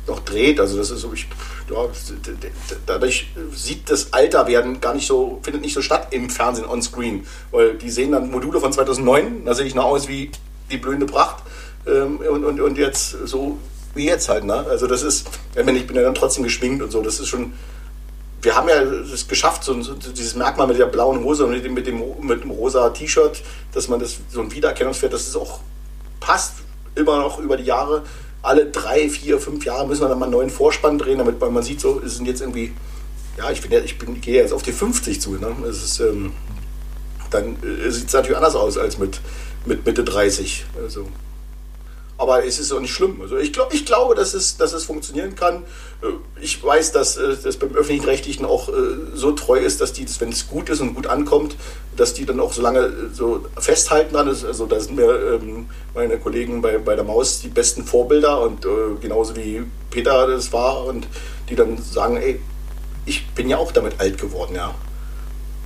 noch dreht. Also das ist so, ich, ja, dadurch sieht das Alterwerden gar nicht so, findet nicht so statt im Fernsehen on Screen. Weil die sehen dann Module von 2009, da sehe ich noch aus wie die blühende Pracht. Ähm, und, und, und jetzt so wie jetzt halt. Ne? Also das ist, ich bin ja dann trotzdem geschminkt und so, das ist schon, wir haben ja es geschafft, so, so, dieses Merkmal mit der blauen Hose und mit dem, mit dem, mit dem rosa T-Shirt, dass man das so ein Wiedererkennungswert, dass es auch passt, immer noch über die Jahre. Alle drei, vier, fünf Jahre müssen wir dann mal einen neuen Vorspann drehen, damit man sieht, so, es sind jetzt irgendwie, ja, ich bin ja, ich bin, gehe jetzt auf die 50 zu. Ne? Das ist, ähm, dann äh, sieht es natürlich anders aus als mit, mit Mitte 30. Also. Aber es ist auch nicht schlimm. Also ich, glaub, ich glaube, dass es, dass es funktionieren kann. Äh, ich weiß, dass äh, das beim Öffentlich-Rechtlichen auch äh, so treu ist, dass die, wenn es gut ist und gut ankommt, dass die dann auch so lange so festhalten dran. Also da sind mir ähm, meine Kollegen bei, bei der Maus die besten Vorbilder und genauso wie Peter das war. Und die dann sagen, ey, ich bin ja auch damit alt geworden, ja.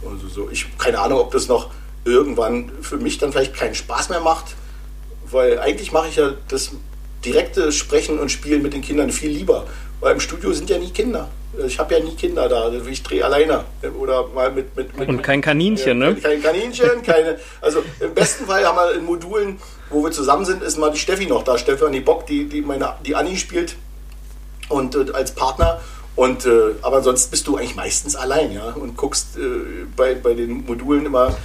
Also so, ich keine Ahnung, ob das noch irgendwann für mich dann vielleicht keinen Spaß mehr macht, weil eigentlich mache ich ja das direkte Sprechen und Spielen mit den Kindern viel lieber, weil im Studio sind ja nie Kinder. Ich habe ja nie Kinder da, also ich drehe alleine oder mal mit, mit, mit und kein Kaninchen, äh, ne? Kein Kaninchen, keine. Also im besten Fall haben wir in Modulen, wo wir zusammen sind, ist mal die Steffi noch da, Stefanie Bock, die die meine die Anni spielt und äh, als Partner und äh, aber sonst bist du eigentlich meistens allein, ja, und guckst äh, bei, bei den Modulen immer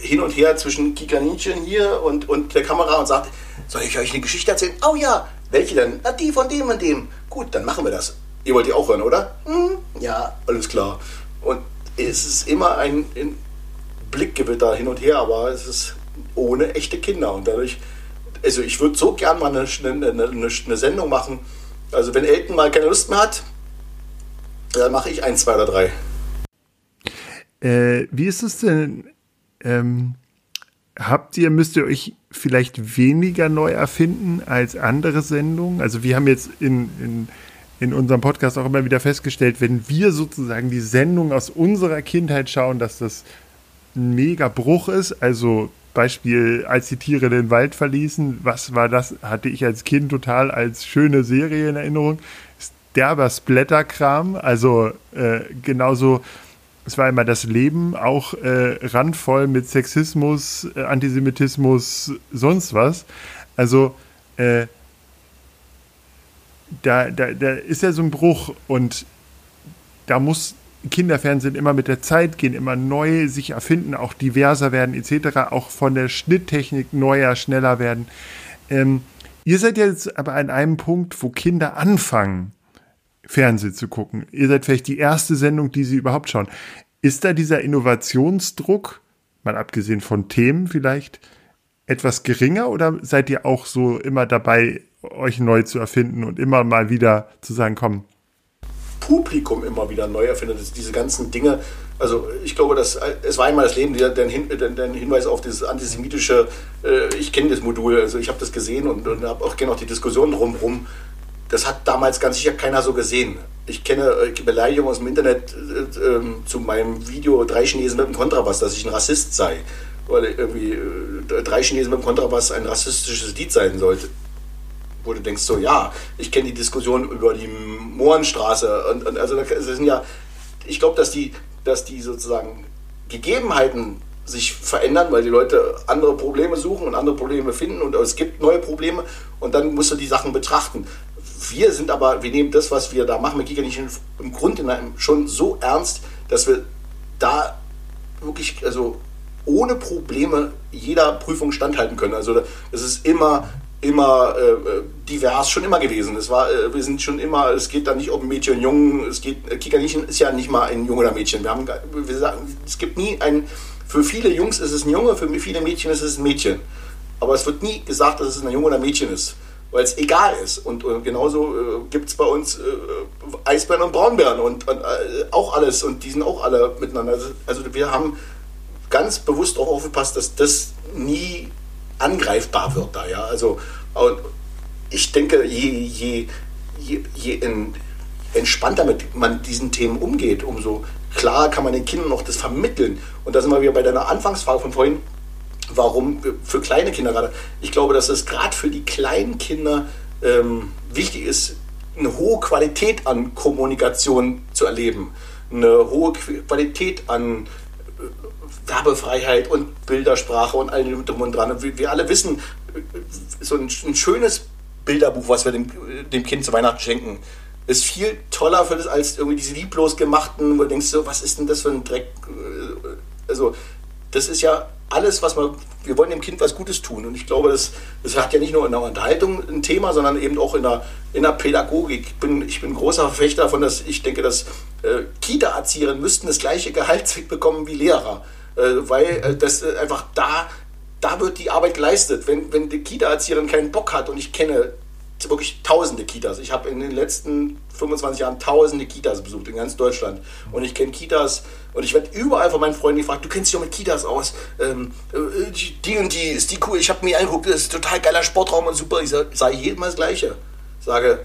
hin und her zwischen Kikaninchen hier und, und der Kamera und sagt, soll ich euch eine Geschichte erzählen? Oh ja, welche denn? Na, die von dem und dem. Gut, dann machen wir das. Ihr wollt die auch hören, oder? Hm, ja, alles klar. Und es ist immer ein, ein Blickgewitter hin und her, aber es ist ohne echte Kinder. Und dadurch, also ich würde so gern mal eine, eine, eine, Sendung machen. Also wenn Elton mal keine Lust mehr hat, dann mache ich ein, zwei oder drei. Äh, wie ist es denn? Ähm, habt ihr, müsst ihr euch vielleicht weniger neu erfinden als andere Sendungen? Also wir haben jetzt in, in, in unserem Podcast auch immer wieder festgestellt, wenn wir sozusagen die Sendung aus unserer Kindheit schauen, dass das ein mega Bruch ist. Also Beispiel, als die Tiere den Wald verließen, was war das? Hatte ich als Kind total als schöne Serie in Erinnerung derber Splatterkram. Also äh, genauso, es war immer das Leben auch äh, randvoll mit Sexismus, äh, Antisemitismus, sonst was. Also äh, da, da, da ist ja so ein Bruch und da muss Kinderfernsehen immer mit der Zeit gehen, immer neu sich erfinden, auch diverser werden etc., auch von der Schnitttechnik neuer, schneller werden. Ähm, ihr seid jetzt aber an einem Punkt, wo Kinder anfangen, Fernsehen zu gucken. Ihr seid vielleicht die erste Sendung, die sie überhaupt schauen. Ist da dieser Innovationsdruck, mal abgesehen von Themen vielleicht, etwas geringer oder seid ihr auch so immer dabei, euch neu zu erfinden und immer mal wieder zu sagen, komm? Publikum immer wieder neu erfindet, diese ganzen Dinge. Also ich glaube, dass es war einmal das Leben, der, der, Hinweis auf dieses antisemitische, äh, ich kenne das Modul, also ich habe das gesehen und, und habe auch gerne auch die Diskussion drumherum das hat damals ganz sicher keiner so gesehen. Ich kenne äh, Beleidigungen aus dem Internet äh, äh, zu meinem Video Drei Chinesen mit dem Kontrabass, dass ich ein Rassist sei. Weil irgendwie äh, Drei Chinesen mit dem Kontrabass ein rassistisches Lied sein sollte. Wo du denkst, so ja, ich kenne die Diskussion über die Mohrenstraße. Und, und also das sind ja, ich glaube, dass die, dass die sozusagen Gegebenheiten sich verändern, weil die Leute andere Probleme suchen und andere Probleme finden und es gibt neue Probleme und dann musst du die Sachen betrachten. Wir sind aber, wir nehmen das, was wir da machen mit Giga nicht im Grund schon so ernst, dass wir da wirklich, also ohne Probleme jeder Prüfung standhalten können. Also es ist immer immer äh, divers schon immer gewesen. Es war, äh, wir sind schon immer, es geht da nicht um Mädchen und Jungen, es geht, äh, Kikaninchen ist ja nicht mal ein Junge oder Mädchen. Wir haben, wir sagen, es gibt nie ein, für viele Jungs ist es ein Junge, für viele Mädchen ist es ein Mädchen. Aber es wird nie gesagt, dass es ein Junge oder ein Mädchen ist weil es egal ist. Und, und genauso äh, gibt es bei uns äh, Eisbären und Braunbären und, und äh, auch alles und die sind auch alle miteinander. Also, also wir haben ganz bewusst auch aufgepasst, dass das nie angreifbar wird da. Ja? Also ich denke, je, je, je, je in, entspannter mit man diesen Themen umgeht, umso klarer kann man den Kindern noch das vermitteln. Und da sind wir wieder bei deiner Anfangsfrage von vorhin, warum für kleine Kinder gerade. Ich glaube, dass es gerade für die kleinen Kinder ähm, wichtig ist, eine hohe Qualität an Kommunikation zu erleben, eine hohe Qualität an äh, Werbefreiheit und Bildersprache und all dem drum und dran. Und wir, alle wissen, äh, so ein, ein, schönes Bilderbuch, was wir dem, dem Kind zu Weihnachten schenken, ist viel toller für das als irgendwie diese lieblos gemachten, wo du denkst, so, was ist denn das für ein Dreck? Äh, also, das ist ja alles, was man, wir wollen dem Kind was Gutes tun. Und ich glaube, das, das hat ja nicht nur in der Unterhaltung ein Thema, sondern eben auch in der, in der Pädagogik. Ich bin, ich bin großer Verfechter davon, dass ich denke, dass äh, Kita-Erzieherinnen müssten das gleiche Gehalt bekommen wie Lehrer. Äh, weil äh, das äh, einfach da, da wird die Arbeit geleistet. Wenn, wenn die Kita-Erzieherin keinen Bock hat und ich kenne wirklich tausende Kitas. Ich habe in den letzten 25 Jahren tausende Kitas besucht in ganz Deutschland. Und ich kenne Kitas und ich werde überall von meinen Freunden gefragt, du kennst dich auch mit Kitas aus. Ähm, äh, die und die, ist die cool? Ich habe mir angeguckt, das ist total geiler Sportraum und super. Ich sage jedem Mal das Gleiche. Sage,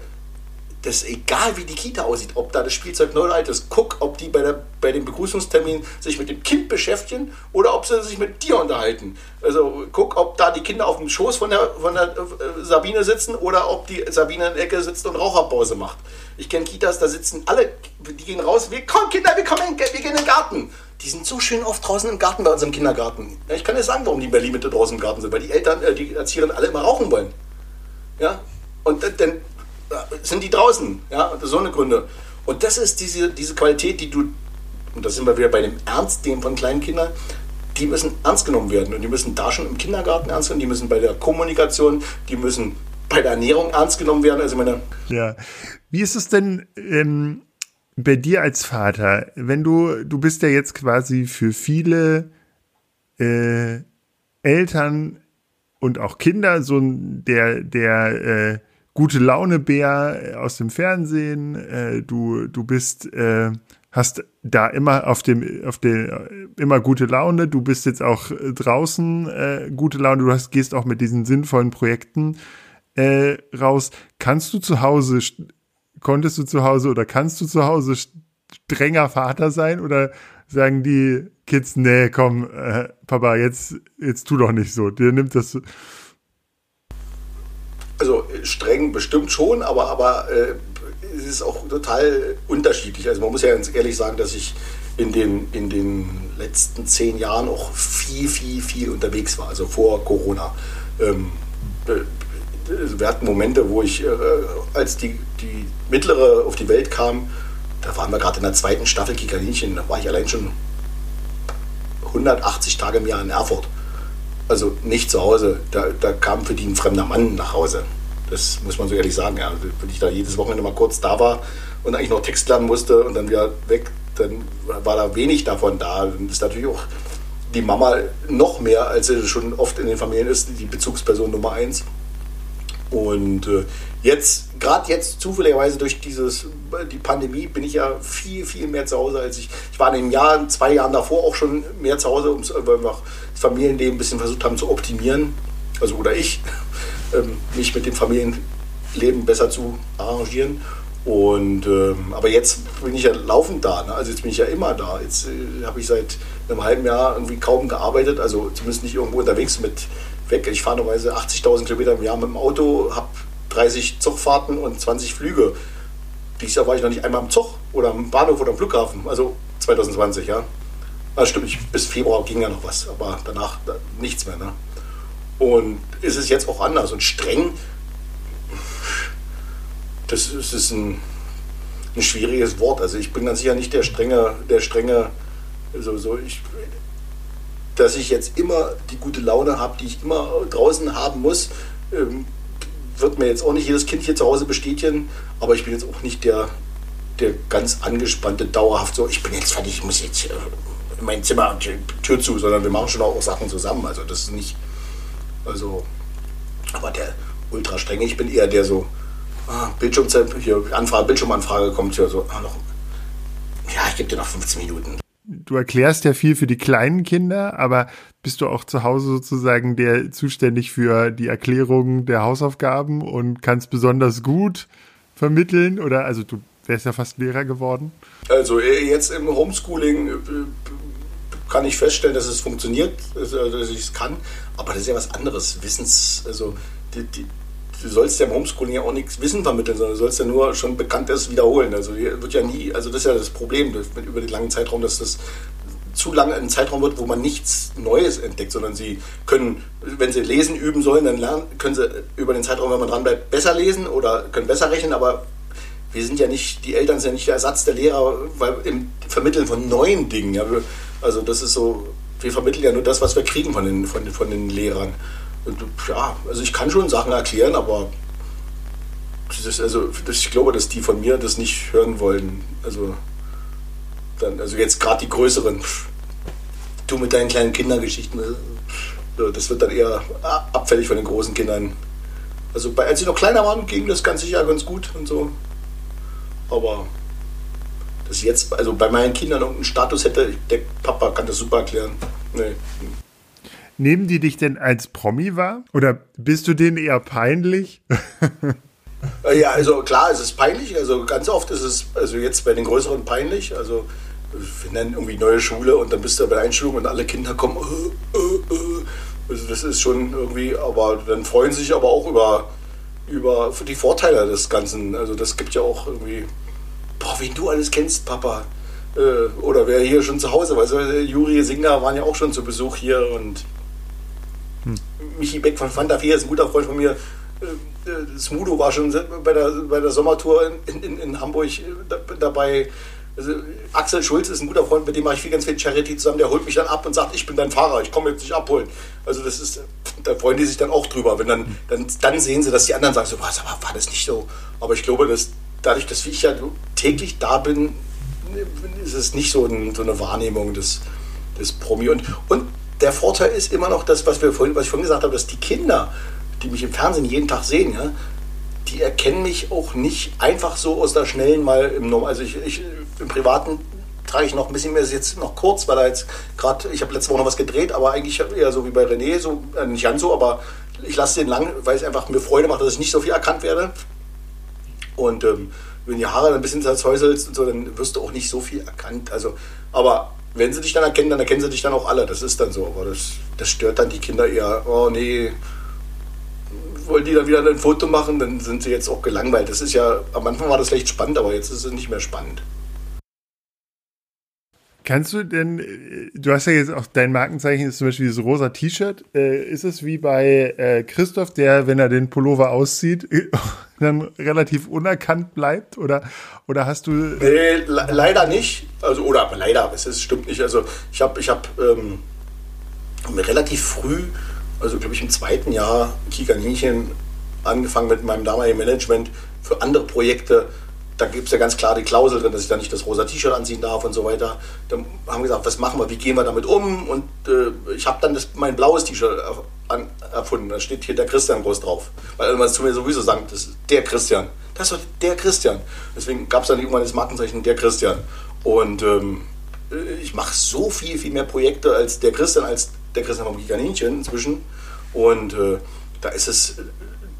das egal, wie die Kita aussieht, ob da das Spielzeug neu oder alt ist. Guck, ob die bei, der, bei dem Begrüßungstermin sich mit dem Kind beschäftigen oder ob sie sich mit dir unterhalten. Also guck, ob da die Kinder auf dem Schoß von der, von der äh, Sabine sitzen oder ob die Sabine in der Ecke sitzt und Raucherpause macht. Ich kenne Kitas, da sitzen alle, die gehen raus, wir kommen Kinder, wir kommen, wir gehen in den Garten. Die sind so schön oft draußen im Garten bei uns im Kindergarten. Ja, ich kann dir sagen, warum die in Berlin mit draußen im Garten sind, weil die Eltern, äh, die Erzieherinnen alle immer rauchen wollen. Ja, und dann sind die draußen. Ja, so eine Gründe. Und das ist diese, diese Qualität, die du, und da sind wir wieder bei dem Ernst dem von kleinen Kindern, die müssen ernst genommen werden. Und die müssen da schon im Kindergarten ernst genommen, die müssen bei der Kommunikation, die müssen bei der Ernährung ernst genommen werden. Also meine ja. Wie ist es denn ähm, bei dir als Vater, wenn du, du bist ja jetzt quasi für viele äh, Eltern und auch Kinder so der, der äh, gute Laune Bär aus dem Fernsehen. Äh, du, du bist, äh, hast da immer auf dem, auf den, immer gute Laune. Du bist jetzt auch draußen äh, gute Laune. Du hast, gehst auch mit diesen sinnvollen Projekten äh, raus. Kannst du zu Hause, konntest du zu Hause oder kannst du zu Hause strenger Vater sein oder sagen die Kids, nee, komm, äh, Papa, jetzt, jetzt tu doch nicht so. Dir nimmt das also streng bestimmt schon, aber, aber äh, es ist auch total unterschiedlich. Also man muss ja ganz ehrlich sagen, dass ich in den, in den letzten zehn Jahren auch viel, viel, viel unterwegs war, also vor Corona. Ähm, äh, wir hatten Momente, wo ich, äh, als die, die mittlere auf die Welt kam, da waren wir gerade in der zweiten Staffel Kikaninchen, da war ich allein schon 180 Tage im Jahr in Erfurt also nicht zu Hause. Da, da kam für die ein fremder Mann nach Hause. Das muss man so ehrlich sagen. Ja. Wenn ich da jedes Wochenende mal kurz da war und eigentlich noch Text lernen musste und dann wieder weg, dann war da wenig davon da. Dann ist natürlich auch die Mama noch mehr, als sie schon oft in den Familien ist, die Bezugsperson Nummer eins. Und äh, jetzt, gerade jetzt zufälligerweise durch dieses, die Pandemie, bin ich ja viel, viel mehr zu Hause als ich. Ich war in den Jahren, zwei Jahren davor auch schon mehr zu Hause, weil wir das Familienleben ein bisschen versucht haben zu optimieren. Also oder ich, [laughs] ähm, mich mit dem Familienleben besser zu arrangieren. Und ähm, aber jetzt bin ich ja laufend da. Ne? Also jetzt bin ich ja immer da. Jetzt äh, habe ich seit einem halben Jahr irgendwie kaum gearbeitet, also zumindest nicht irgendwo unterwegs mit weg. Ich fahre normalerweise 80.000 Kilometer im Jahr mit dem Auto, habe 30 Zugfahrten und 20 Flüge. Dieses Jahr war ich noch nicht einmal im Zug oder am Bahnhof oder am Flughafen, also 2020, ja. Also stimmt, ich, bis Februar ging ja noch was, aber danach nichts mehr. Ne? Und ist es jetzt auch anders und streng, das, das ist ein, ein schwieriges Wort. Also ich bin ganz sicher nicht der strenge, der strenge, also so ich, dass ich jetzt immer die gute Laune habe, die ich immer draußen haben muss, ähm, wird mir jetzt auch nicht jedes Kind hier zu Hause bestätigen, aber ich bin jetzt auch nicht der, der ganz angespannte, dauerhaft so, ich bin jetzt fertig, ich muss jetzt mein Zimmer Tür zu, sondern wir machen schon auch Sachen zusammen. Also das ist nicht, also, aber der ultra strenge, ich bin eher der so, ah, Bildschirmzeit, hier, Anfrage, Bildschirmanfrage kommt hier so, ah, noch, ja, ich gebe dir noch 15 Minuten du erklärst ja viel für die kleinen Kinder, aber bist du auch zu Hause sozusagen der zuständig für die Erklärung der Hausaufgaben und kannst besonders gut vermitteln? Oder also du wärst ja fast Lehrer geworden? Also äh, jetzt im Homeschooling äh, kann ich feststellen, dass es funktioniert, also, dass ich es kann, aber das ist ja was anderes. Wissens, also die, die, du sollst ja im Homeschooling ja auch nichts Wissen vermitteln, sondern du sollst ja nur schon Bekanntes wiederholen. Also wird ja nie, also das ist ja das Problem über den langen Zeitraum, dass das zu lange ein Zeitraum wird, wo man nichts Neues entdeckt, sondern sie können, wenn sie lesen üben sollen, dann lernen, können sie über den Zeitraum, wenn man dran bleibt, besser lesen oder können besser rechnen, aber wir sind ja nicht, die Eltern sind ja nicht der Ersatz der Lehrer weil im Vermitteln von neuen Dingen. Ja, also das ist so, wir vermitteln ja nur das, was wir kriegen von den, von, von den Lehrern ja, also ich kann schon Sachen erklären, aber das, also, das, ich glaube, dass die von mir das nicht hören wollen. Also, dann, also jetzt gerade die größeren, du mit deinen kleinen Kindergeschichten, äh, das wird dann eher abfällig von den großen Kindern. Also bei, als sie noch kleiner waren, ging das ganz sicher ganz gut und so. Aber dass jetzt, also bei meinen Kindern irgendeinen Status hätte, der Papa kann das super erklären. Nee. Nehmen die dich denn als Promi wahr? Oder bist du denen eher peinlich? [laughs] Ja, also klar, es ist peinlich. Also ganz oft ist es, also jetzt bei den größeren peinlich. Also wir nennen irgendwie neue Schule und dann bist du bei der Einschulung und alle Kinder kommen. Äh, äh, äh. Also das ist schon irgendwie, aber dann freuen sie sich aber auch über, über die Vorteile des Ganzen. Also das gibt ja auch irgendwie, boah, wen du alles kennst, Papa. Äh, oder wer hier schon zu Hause war. Also Juri Singer waren ja auch schon zu Besuch hier und hm. Michi Beck von Fanta 4 ist ein guter Freund von mir. Äh, äh, Smudo war schon bei der, bei der Sommertour in, in, in Hamburg dabei. Also Axel Schulz ist ein guter Freund, mit dem mache ich viel ganz viel Charity zusammen. Der holt mich dann ab und sagt, ich bin dein Fahrer, ich komme jetzt dich abholen. Also das ist, da freuen die sich dann auch drüber. Wenn dann, dann, dann sehen sie, dass die anderen sagen, so was, aber war das nicht so? Aber ich glaube, dass dadurch, dass ich ja täglich da bin, ist es nicht so, ein, so eine Wahrnehmung des, des Promi. Und, und der Vorteil ist immer noch das, was, wir vorhin, was ich vorhin gesagt habe, dass die Kinder, die mich im Fernsehen jeden Tag sehen, ja, die erkennen mich auch nicht einfach so aus der schnellen mal im Norm. Also ich, ich im Privaten trage ich noch ein bisschen mehr, ist jetzt noch kurz, weil er jetzt gerade, ich habe letzte Woche noch was gedreht, aber eigentlich eher so wie bei René, so, äh, nicht ganz so, aber ich lasse den lang, weil es einfach mir Freude macht, dass ich nicht so viel erkannt werde. Und ähm, wenn die Haare ein bisschen zersäuselst und so, dann wirst du auch nicht so viel erkannt. Also, aber wenn sie dich dann erkennen, dann erkennen sie dich dann auch alle. Das ist dann so. Aber das, das stört dann die Kinder eher. Oh nee, wollen die dann wieder ein Foto machen, dann sind sie jetzt auch gelangweilt. Das ist ja, am Anfang war das vielleicht spannend, aber jetzt ist es nicht mehr spannend. Kannst du denn, äh, du hast ja jetzt auch dein Markenzeichen ist zum Beispiel dieses rosa T-Shirt. Äh, ist es wie bei äh, Christoph, der, wenn er den Pullover auszieht, [laughs] dann relativ unerkannt bleibt? Oder, oder hast du. Nee, le leider nicht. Also, oder leider, es ist, stimmt nicht. Also ich habe ich hab, ähm, relativ früh, also glaube ich im zweiten Jahr Kika Nienchen angefangen mit meinem damaligen Management für andere Projekte da gibt es ja ganz klar die Klausel drin, dass ich da nicht das rosa T-Shirt anziehen darf und so weiter. Dann haben wir gesagt, was machen wir, wie gehen wir damit um? Und äh, ich habe dann das, mein blaues T-Shirt erfunden. Da steht hier der Christian groß drauf. Weil man zu mir sowieso sagt, das ist der Christian. Das ist der Christian. Deswegen gab es dann irgendwann das Markenzeichen der Christian. Und ähm, ich mache so viel, viel mehr Projekte als der Christian, als der Christian vom Giganinchen inzwischen. Und äh, da ist es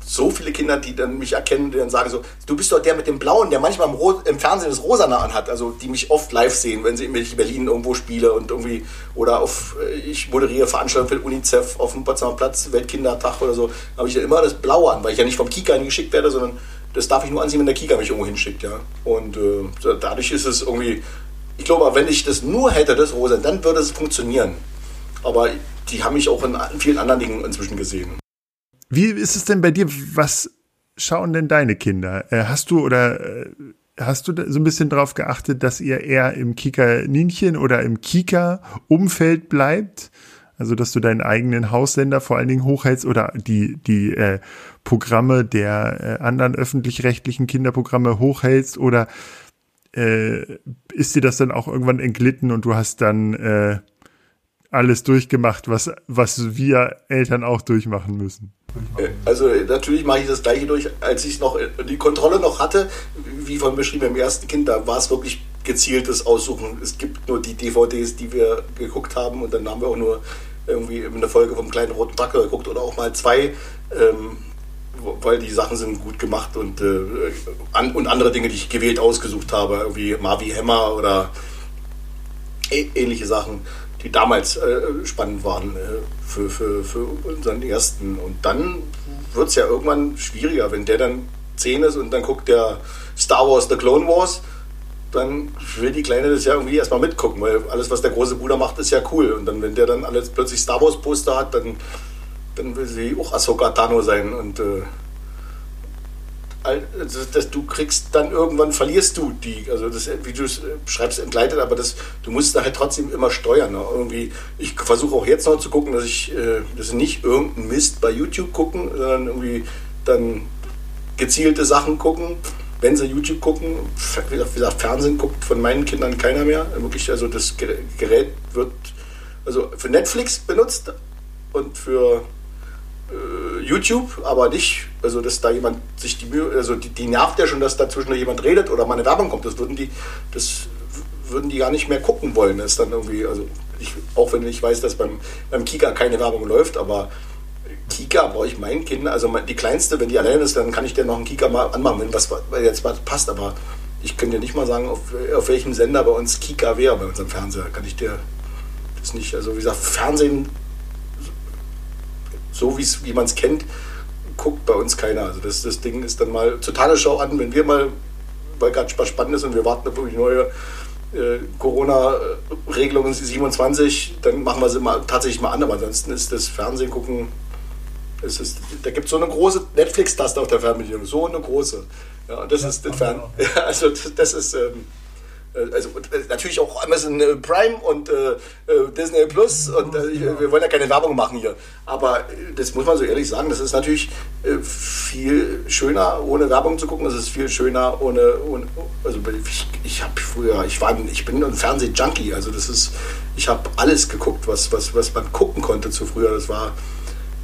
so viele Kinder, die dann mich erkennen, die dann sagen so, du bist doch der mit dem Blauen, der manchmal im, im Fernsehen das Rosane anhat, also die mich oft live sehen, wenn sie in Berlin irgendwo spiele und irgendwie, oder auf, äh, ich moderiere Veranstaltungen für UNICEF auf dem Potsdamer Platz, Weltkindertag oder so, habe ich ja immer das Blaue an, weil ich ja nicht vom Kika geschickt werde, sondern das darf ich nur ansehen, wenn der Kika mich irgendwo hinschickt, ja. Und äh, dadurch ist es irgendwie, ich glaube, wenn ich das nur hätte, das Rosa, dann würde es funktionieren. Aber die haben mich auch in vielen anderen Dingen inzwischen gesehen. Wie ist es denn bei dir? Was schauen denn deine Kinder? Äh, hast du oder äh, hast du so ein bisschen darauf geachtet, dass ihr eher im Kika-Ninchen oder im Kika-Umfeld bleibt? Also, dass du deinen eigenen Haussender vor allen Dingen hochhältst oder die, die äh, Programme der äh, anderen öffentlich-rechtlichen Kinderprogramme hochhältst oder äh, ist dir das dann auch irgendwann entglitten und du hast dann äh, alles durchgemacht, was, was wir Eltern auch durchmachen müssen? Äh, also natürlich mache ich das gleiche durch, als ich noch äh, die Kontrolle noch hatte, wie von beschrieben im ersten Kind, da war es wirklich gezieltes Aussuchen. Es gibt nur die DVDs, die wir geguckt haben und dann haben wir auch nur irgendwie eine Folge vom kleinen roten Tracker geguckt oder auch mal zwei, ähm, weil die Sachen sind gut gemacht und, äh, an, und andere Dinge, die ich gewählt ausgesucht habe, irgendwie Marvi Hammer oder ähnliche Sachen die damals äh, spannend waren äh, für, für, für unseren ersten. Und dann wird es ja irgendwann schwieriger, wenn der dann 10 ist und dann guckt der Star Wars The Clone Wars, dann will die Kleine das ja irgendwie erstmal mitgucken, weil alles, was der große Bruder macht, ist ja cool. Und dann, wenn der dann alles plötzlich Star Wars Poster hat, dann, dann will sie auch Ahsoka Tano sein und äh, also das, du kriegst dann irgendwann verlierst du die, also das, wie du es schreibst, entgleitet, aber das, du musst halt trotzdem immer steuern. Ne? Irgendwie, ich versuche auch jetzt noch zu gucken, dass ich, äh, dass nicht irgendein Mist bei YouTube gucken, sondern irgendwie dann gezielte Sachen gucken. Wenn sie YouTube gucken, wie gesagt, Fernsehen guckt von meinen Kindern keiner mehr. Wirklich, also das Gerät wird also für Netflix benutzt und für äh, YouTube, aber nicht, also dass da jemand sich die Mühe, also die, die nervt ja schon, dass dazwischen jemand redet oder mal eine Werbung kommt. Das würden die, das würden die gar nicht mehr gucken wollen. Das ist dann irgendwie, also ich, auch wenn ich weiß, dass beim, beim Kika keine Werbung läuft, aber Kika brauche ich meinen Kindern, also die kleinste, wenn die alleine ist, dann kann ich dir noch einen Kika mal anmachen, wenn was jetzt was passt, aber ich könnte dir nicht mal sagen, auf, auf welchem Sender bei uns Kika wäre bei unserem Fernseher. Kann ich dir das nicht, also wie gesagt, Fernsehen, so wie man es kennt, guckt bei uns keiner. Also das, das Ding ist dann mal zur Tagesschau an, wenn wir mal, weil gerade was spannend ist und wir warten auf die neue äh, Corona-Regelung 27, dann machen wir sie mal tatsächlich mal an, aber ansonsten ist das Fernsehen gucken, es ist, da gibt es so eine große Netflix-Taste auf der Fernbedienung, so eine große. Ja, das ja, ist das Fern. Ja, [laughs] also das, das ist ähm, äh, also äh, natürlich auch Amazon äh, Prime und äh, Disney Plus und äh, wir wollen ja keine Werbung machen hier. Aber das muss man so ehrlich sagen, das ist natürlich äh, viel schöner, ohne Werbung zu gucken. Es ist viel schöner ohne, ohne also ich, ich habe früher, ich war, ich bin ein Fernsehjunkie. Also das ist, ich habe alles geguckt, was, was, was man gucken konnte zu früher. Das war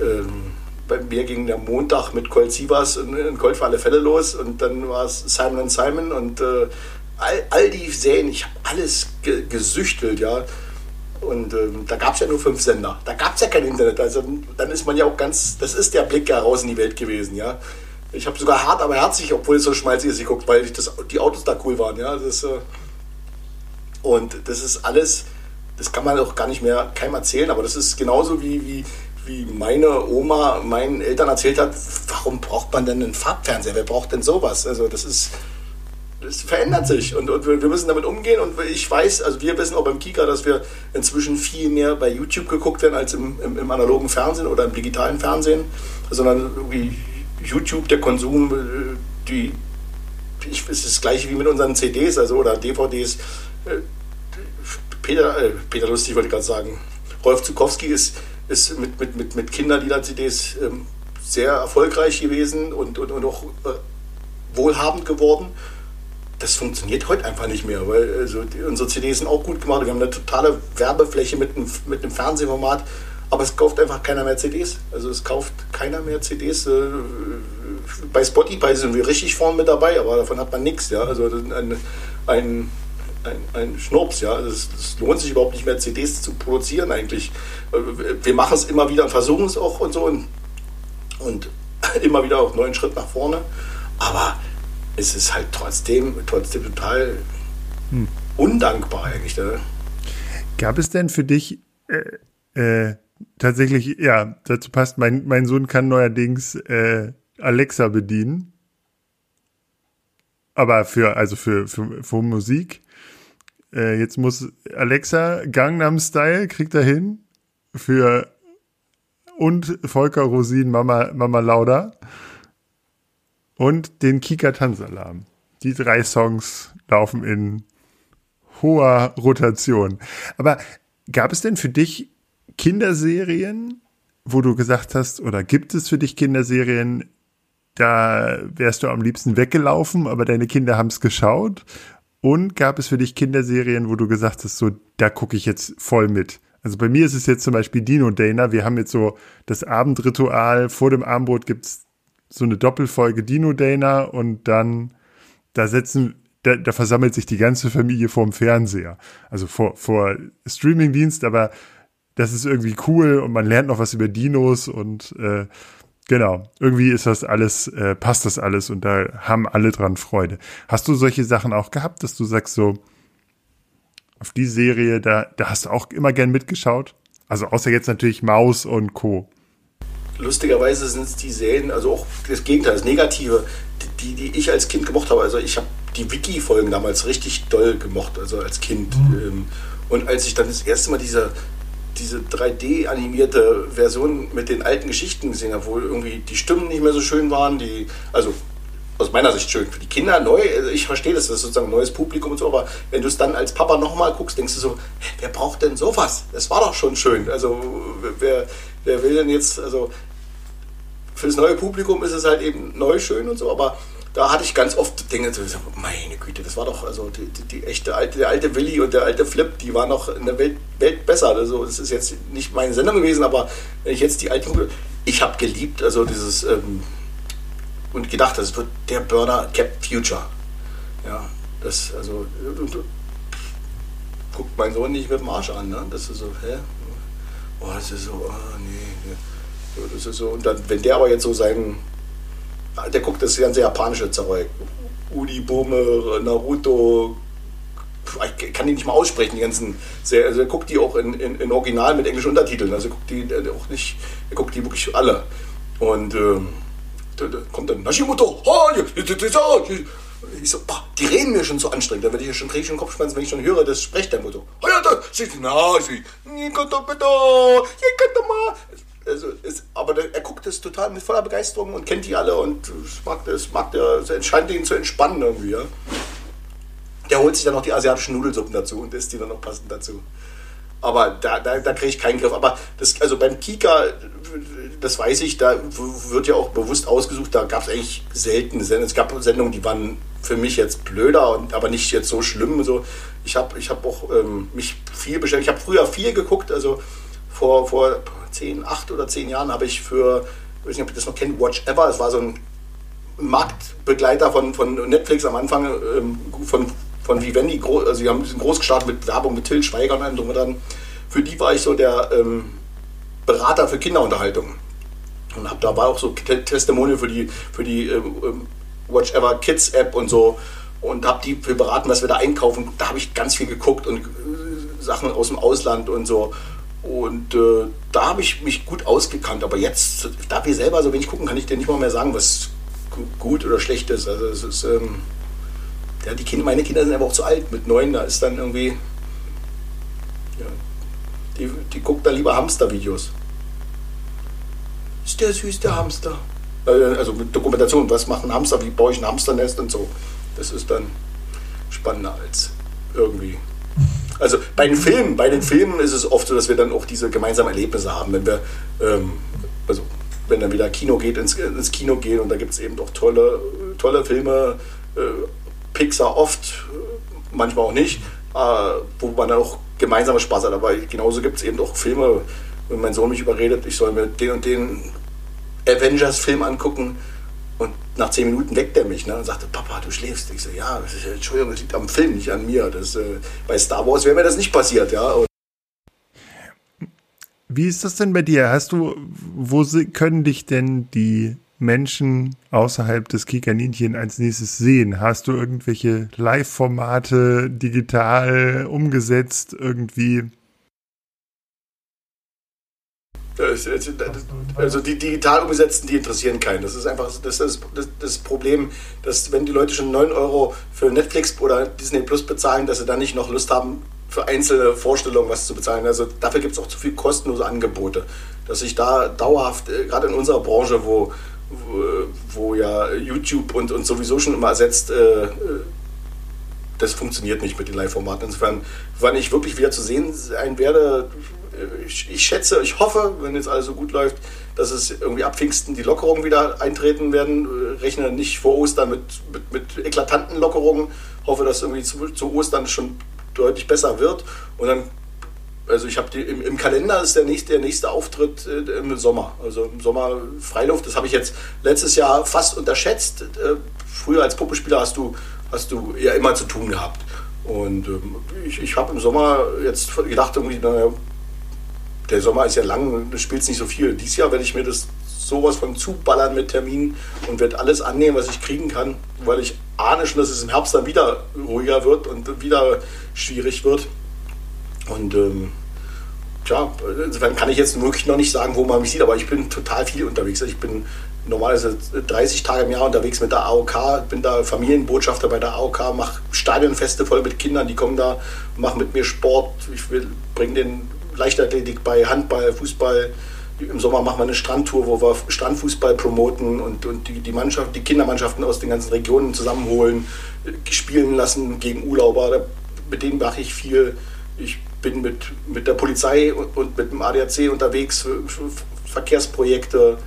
ähm, bei mir ging der Montag mit Colt Sievers in, in Colt für alle Fälle los und dann war es Simon Simon und äh, all, all die Serien, ich habe alles ge gesüchtelt, ja. Und ähm, da gab es ja nur fünf Sender. Da gab es ja kein Internet. Also dann ist man ja auch ganz, das ist der Blick heraus in die Welt gewesen, ja. Ich habe sogar hart, aber herzlich, obwohl es so schmalzig ist, geguckt, weil das, die Autos da cool waren, ja. Das, äh, und das ist alles, das kann man auch gar nicht mehr keinem erzählen, aber das ist genauso wie, wie, wie meine Oma meinen Eltern erzählt hat, warum braucht man denn einen Farbfernseher? Wer braucht denn sowas? Also das ist, es verändert sich und, und, wir müssen damit umgehen. Und ich weiß, also wir wissen auch beim Kika, dass wir inzwischen viel mehr bei YouTube geguckt werden als im, im, im analogen Fernsehen oder im digitalen Fernsehen, sondern irgendwie YouTube, der Konsum, äh, die, ich, es ist das gleiche wie mit unseren CDs also, oder DVDs. Äh, Peter, äh, Peter Lustig wollte gerade sagen, Rolf Zukowski ist, ist mit, mit, mit, mit Kinderlieder-CDs ähm, sehr erfolgreich gewesen und, und, und auch äh, wohlhabend geworden das funktioniert heute einfach nicht mehr, weil also die, unsere CDs sind auch gut gemacht. Wir haben eine totale Werbefläche mit einem, mit einem Fernsehformat, aber es kauft einfach keiner mehr CDs. Also es kauft keiner mehr CDs. Äh, bei Spotify sind wir richtig vorne mit dabei, aber davon hat man nichts. Ja? Also ein, ein, ein, ein Schnurps. Ja? Es lohnt sich überhaupt nicht mehr, CDs zu produzieren eigentlich. Wir machen es immer wieder und versuchen es auch und so und, und [laughs] immer wieder auf neuen Schritt nach vorne. Aber es ist halt trotzdem, trotzdem total hm. undankbar eigentlich. Ne? Gab es denn für dich äh, äh, tatsächlich, ja, dazu passt, mein, mein Sohn kann neuerdings äh, Alexa bedienen. Aber für, also für, für, für Musik. Äh, jetzt muss Alexa Gangnam Style kriegt er hin. Für und Volker Rosin Mama, Mama Lauda und den Kika Tanzalarm. Die drei Songs laufen in hoher Rotation. Aber gab es denn für dich Kinderserien, wo du gesagt hast, oder gibt es für dich Kinderserien, da wärst du am liebsten weggelaufen, aber deine Kinder haben es geschaut? Und gab es für dich Kinderserien, wo du gesagt hast, so, da gucke ich jetzt voll mit? Also bei mir ist es jetzt zum Beispiel Dino Dana. Wir haben jetzt so das Abendritual. Vor dem Abendbrot gibt's so eine Doppelfolge Dino Dana und dann da setzen, da, da versammelt sich die ganze Familie vorm Fernseher. Also vor, vor Streamingdienst, aber das ist irgendwie cool und man lernt noch was über Dinos und äh, genau, irgendwie ist das alles, äh, passt das alles und da haben alle dran Freude. Hast du solche Sachen auch gehabt, dass du sagst so, auf die Serie, da, da hast du auch immer gern mitgeschaut? Also außer jetzt natürlich Maus und Co lustigerweise sind es die Serien, also auch das Gegenteil, das Negative, die, die ich als Kind gemocht habe. Also ich habe die Wiki-Folgen damals richtig doll gemocht, also als Kind. Mhm. Ähm, und als ich dann das erste Mal diese, diese 3D-animierte Version mit den alten Geschichten gesehen habe, wo irgendwie die Stimmen nicht mehr so schön waren, die, also aus meiner Sicht schön. Für die Kinder neu, also ich verstehe das, das ist sozusagen ein neues Publikum und so, aber wenn du es dann als Papa nochmal guckst, denkst du so, wer braucht denn sowas? Das war doch schon schön. Also wer, wer will denn jetzt, also für das neue Publikum ist es halt eben neu schön und so, aber da hatte ich ganz oft Dinge, so, meine Güte, das war doch, also die, die, die, echte alte, der alte Willi und der alte Flip, die waren noch in der Welt, Welt besser. Also das ist jetzt nicht meine Sendung gewesen, aber wenn ich jetzt die alten, ich habe geliebt, also dieses ähm, und gedacht, das wird der Burner Cap Future. Ja, das, also und, und, guckt mein Sohn nicht mit dem Arsch an, ne? Das ist so, hä? Oh, das ist so, oh, nee. Das ist so, und dann, wenn der aber jetzt so seinen, der guckt das ganze japanische Zeug, Udi Bome, Naruto, ich kann die nicht mal aussprechen, die ganzen, sehr, also er guckt die auch in, in, in Original mit englischen Untertiteln, also guckt die auch nicht, er guckt die wirklich alle. Und ähm, da kommt dann Nashimoto, ich so, boah, die reden mir schon so anstrengend, da werde ich ja schon kriege schon Kopfschmerzen, wenn ich schon höre, das spricht der Motto. Also, ist, aber der, er guckt das total mit voller Begeisterung und kennt die alle und mag das, mag der, es scheint ihn zu entspannen irgendwie, ja. Der holt sich dann noch die asiatischen Nudelsuppen dazu und isst die dann noch passend dazu. Aber da, da, da kriege ich keinen Griff. Aber das, also beim Kika, das weiß ich, da wird ja auch bewusst ausgesucht, da gab es eigentlich selten Sendungen. Es gab Sendungen, die waren für mich jetzt blöder, aber nicht jetzt so schlimm. So. Ich habe ich hab auch ähm, mich viel beschäftigt. Ich habe früher viel geguckt, also vor, vor zehn, acht oder zehn Jahren habe ich für, ich weiß nicht, ob ihr das noch kennt, Watch Ever, es war so ein Marktbegleiter von, von Netflix am Anfang, ähm, von von Vivendi, also sie haben groß gestartet mit Werbung mit Till Schweiger und allem drum und dann. Für die war ich so der ähm, Berater für Kinderunterhaltung. Und da war auch so Testimonial für die, für die ähm, Watch Ever Kids App und so. Und habe die für beraten, was wir da einkaufen. Da habe ich ganz viel geguckt und äh, Sachen aus dem Ausland und so. Und äh, da habe ich mich gut ausgekannt. Aber jetzt, da wir selber so wenig gucken, kann ich dir nicht mal mehr sagen, was gut oder schlecht ist. Also es ist. Ähm, ja, die Kinder, meine Kinder sind aber auch zu alt. Mit neun, da ist dann irgendwie. Ja, die, die guckt dann lieber Hamster-Videos. Ist der süß, der Hamster? Äh, also mit Dokumentation, was macht ein Hamster, wie baue ich ein Hamsternest und so. Das ist dann spannender als irgendwie. Also bei den Filmen, bei den Filmen ist es oft so, dass wir dann auch diese gemeinsamen Erlebnisse haben, wenn wir, ähm, also wenn dann wieder Kino geht, ins, ins Kino gehen und da gibt es eben doch tolle, tolle Filme, äh, Pixar oft, manchmal auch nicht, äh, wo man dann auch gemeinsame Spaß hat. Aber genauso gibt es eben auch Filme, wenn mein Sohn mich überredet, ich soll mir den und den Avengers-Film angucken. Und nach zehn Minuten weckt er mich ne, und sagte, Papa, du schläfst. Ich so, ja, Entschuldigung, das liegt am Film, nicht an mir. Das, äh, bei Star Wars wäre mir das nicht passiert, ja. Und Wie ist das denn bei dir? Hast du, wo können dich denn die Menschen außerhalb des Kikaninchen als nächstes sehen? Hast du irgendwelche Live-Formate digital umgesetzt irgendwie? Also die digital umgesetzten, die interessieren keinen. Das ist einfach das, ist das, Problem, dass wenn die Leute schon 9 Euro für Netflix oder Disney Plus bezahlen, dass sie dann nicht noch Lust haben, für einzelne Vorstellungen was zu bezahlen. Also dafür gibt es auch zu viel kostenlose Angebote. Dass ich da dauerhaft, äh, gerade in unserer Branche, wo wo ja YouTube und, und sowieso schon immer ersetzt, äh, das funktioniert nicht mit den Live-Formaten. Insofern, wann ich wirklich wieder zu sehen sein werde, äh, ich, ich, schätze, ich hoffe, wenn jetzt alles so gut läuft, dass es irgendwie ab Pfingsten die Lockerungen wieder eintreten werden. Rechne nicht vor Ostern mit, mit, mit eklatanten Lockerungen. Hoffe, dass irgendwie zu, zu Ostern schon deutlich besser wird. Und dann also ich habe im, im, Kalender ist der nächste, der nächste Auftritt äh, im Sommer. Also im Sommer Freiluft. Das habe ich jetzt letztes Jahr fast unterschätzt. Äh, früher als Puppenspieler hast du, hast du ja immer zu tun gehabt. Und ähm, ich, ich habe im Sommer jetzt gedacht, irgendwie, naja, der Sommer ist ja lang, du spielst nicht so viel. Dieses Jahr werde ich mir das sowas von zuballern mit Terminen und werde alles annehmen, was ich kriegen kann, weil ich ahne schon, dass es im Herbst dann wieder ruhiger wird und wieder schwierig wird. Und ähm, tja, insofern kann ich jetzt wirklich noch nicht sagen, wo man mich sieht, aber ich bin total viel unterwegs. Ich bin normalerweise 30 Tage im Jahr unterwegs mit der AOK, bin da Familienbotschafter bei der AOK, mache Stadionfeste voll mit Kindern, die kommen da, machen mit mir Sport. Ich bringe den Leichtathletik bei, Handball, Fußball. Im Sommer machen wir eine Strandtour, wo wir Strandfußball promoten und, und die, die, Mannschaft, die Kindermannschaften aus den ganzen Regionen zusammenholen, spielen lassen gegen Urlauber. Mit denen mache ich viel. Ich bin mit, mit der Polizei und, mit dem ADAC unterwegs für Verkehrsprojekte.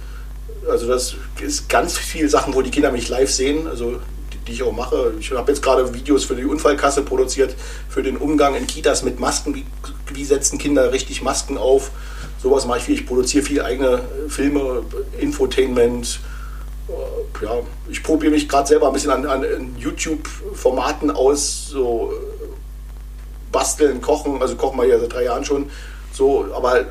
Also das ist ganz viel Sachen, wo die Kinder mich live sehen, also die, ich auch mache. Ich habe jetzt gerade Videos für die Unfallkasse produziert, für den Umgang in Kitas mit Masken. Wie, wie setzen Kinder richtig Masken auf? Sowas mache ich viel. Ich produziere viel eigene Filme, Infotainment. Ja, ich probiere mich gerade selber ein bisschen an, an YouTube-Formaten aus, so basteln, kochen, also kochen wir ja seit drei Jahren schon. So, aber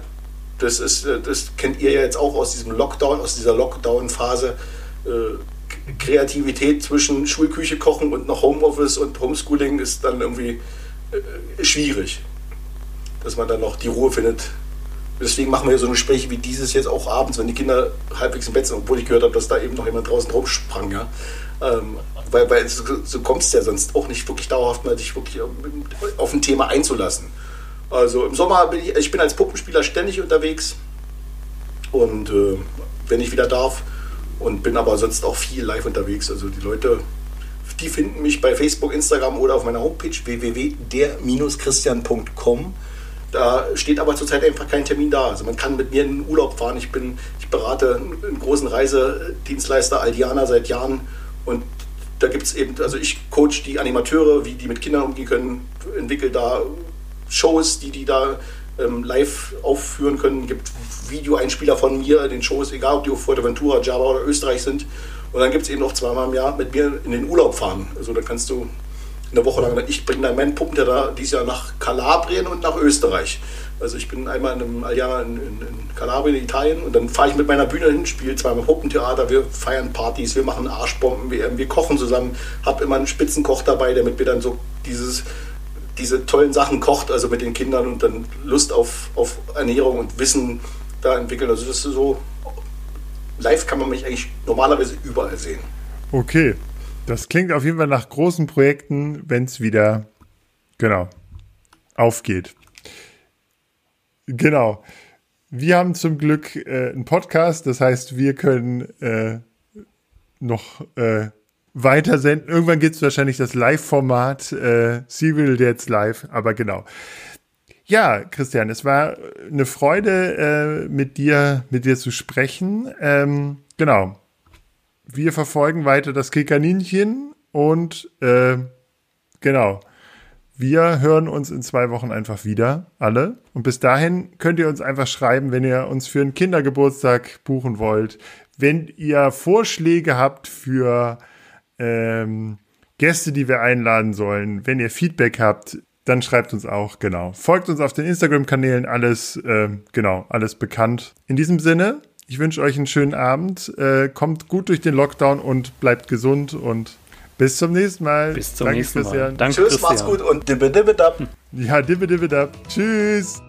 das ist, äh, das kennt ihr ja jetzt auch aus diesem Lockdown, aus dieser Lockdown-Phase. Kreativität zwischen Schulküche kochen und noch Homeoffice und Homeschooling ist dann irgendwie äh, schwierig, dass man dann noch die Ruhe findet. Deswegen machen wir so Gespräche wie dieses jetzt auch abends, wenn die Kinder halbwegs im Bett sind, obwohl ich gehört habe, dass da eben noch jemand draußen rumsprang. Ja? Ähm, weil, weil so, so kommst du ja sonst auch nicht wirklich dauerhaft mal dich wirklich auf ein Thema einzulassen. Also im Sommer bin ich, ich bin als Puppenspieler ständig unterwegs und äh, wenn ich wieder darf und bin aber sonst auch viel live unterwegs. Also die Leute, die finden mich bei Facebook, Instagram oder auf meiner Homepage www.der-christian.com. Da steht aber zurzeit einfach kein Termin da. Also man kann mit mir in den Urlaub fahren. Ich bin, ich berate einen großen Reisedienstleister Aldiana seit Jahren und da gibt es eben, also ich coach die Animateure, wie die mit Kindern umgehen können, entwickle da Shows, die die da ähm, live aufführen können. Gibt Videoeinspieler von mir, den Shows, egal ob die auf Fuerteventura, Java oder Österreich sind. Und dann gibt es eben noch zweimal im Jahr mit mir in den Urlaub fahren. Also da kannst du eine Woche lang, ich bringe dann meinen Puppen da dieses Jahr nach Kalabrien und nach Österreich. Also ich bin einmal in einem Alliana in, in, in Kalabrien, in Italien und dann fahre ich mit meiner Bühne hin, spiele zweimal Puppentheater, wir feiern Partys, wir machen Arschbomben, wir, wir kochen zusammen, habe immer einen Spitzenkoch dabei, der mit mir dann so dieses diese tollen Sachen kocht, also mit den Kindern und dann Lust auf, auf Ernährung und Wissen da entwickeln. Also das ist so, live kann man mich eigentlich normalerweise überall sehen. Okay, das klingt auf jeden Fall nach großen Projekten, wenn es wieder, genau, aufgeht. Genau. Wir haben zum Glück äh, einen Podcast, das heißt, wir können äh, noch äh, weiter senden. Irgendwann gibt es wahrscheinlich das Live-Format äh, Civil jetzt live, aber genau. Ja, Christian, es war eine Freude, äh, mit dir, mit dir zu sprechen. Ähm, genau. Wir verfolgen weiter das Kikaninchen und äh, genau. Wir hören uns in zwei Wochen einfach wieder, alle. Und bis dahin könnt ihr uns einfach schreiben, wenn ihr uns für einen Kindergeburtstag buchen wollt. Wenn ihr Vorschläge habt für ähm, Gäste, die wir einladen sollen. Wenn ihr Feedback habt, dann schreibt uns auch, genau. Folgt uns auf den Instagram-Kanälen, alles, äh, genau, alles bekannt. In diesem Sinne, ich wünsche euch einen schönen Abend, äh, kommt gut durch den Lockdown und bleibt gesund und bis zum nächsten Mal. Bis zum Danke, nächsten Mal. Danke, Tschüss, Christian. macht's gut und dibbe dibbe dab. Ja, dibbe dibbe dab. Tschüss.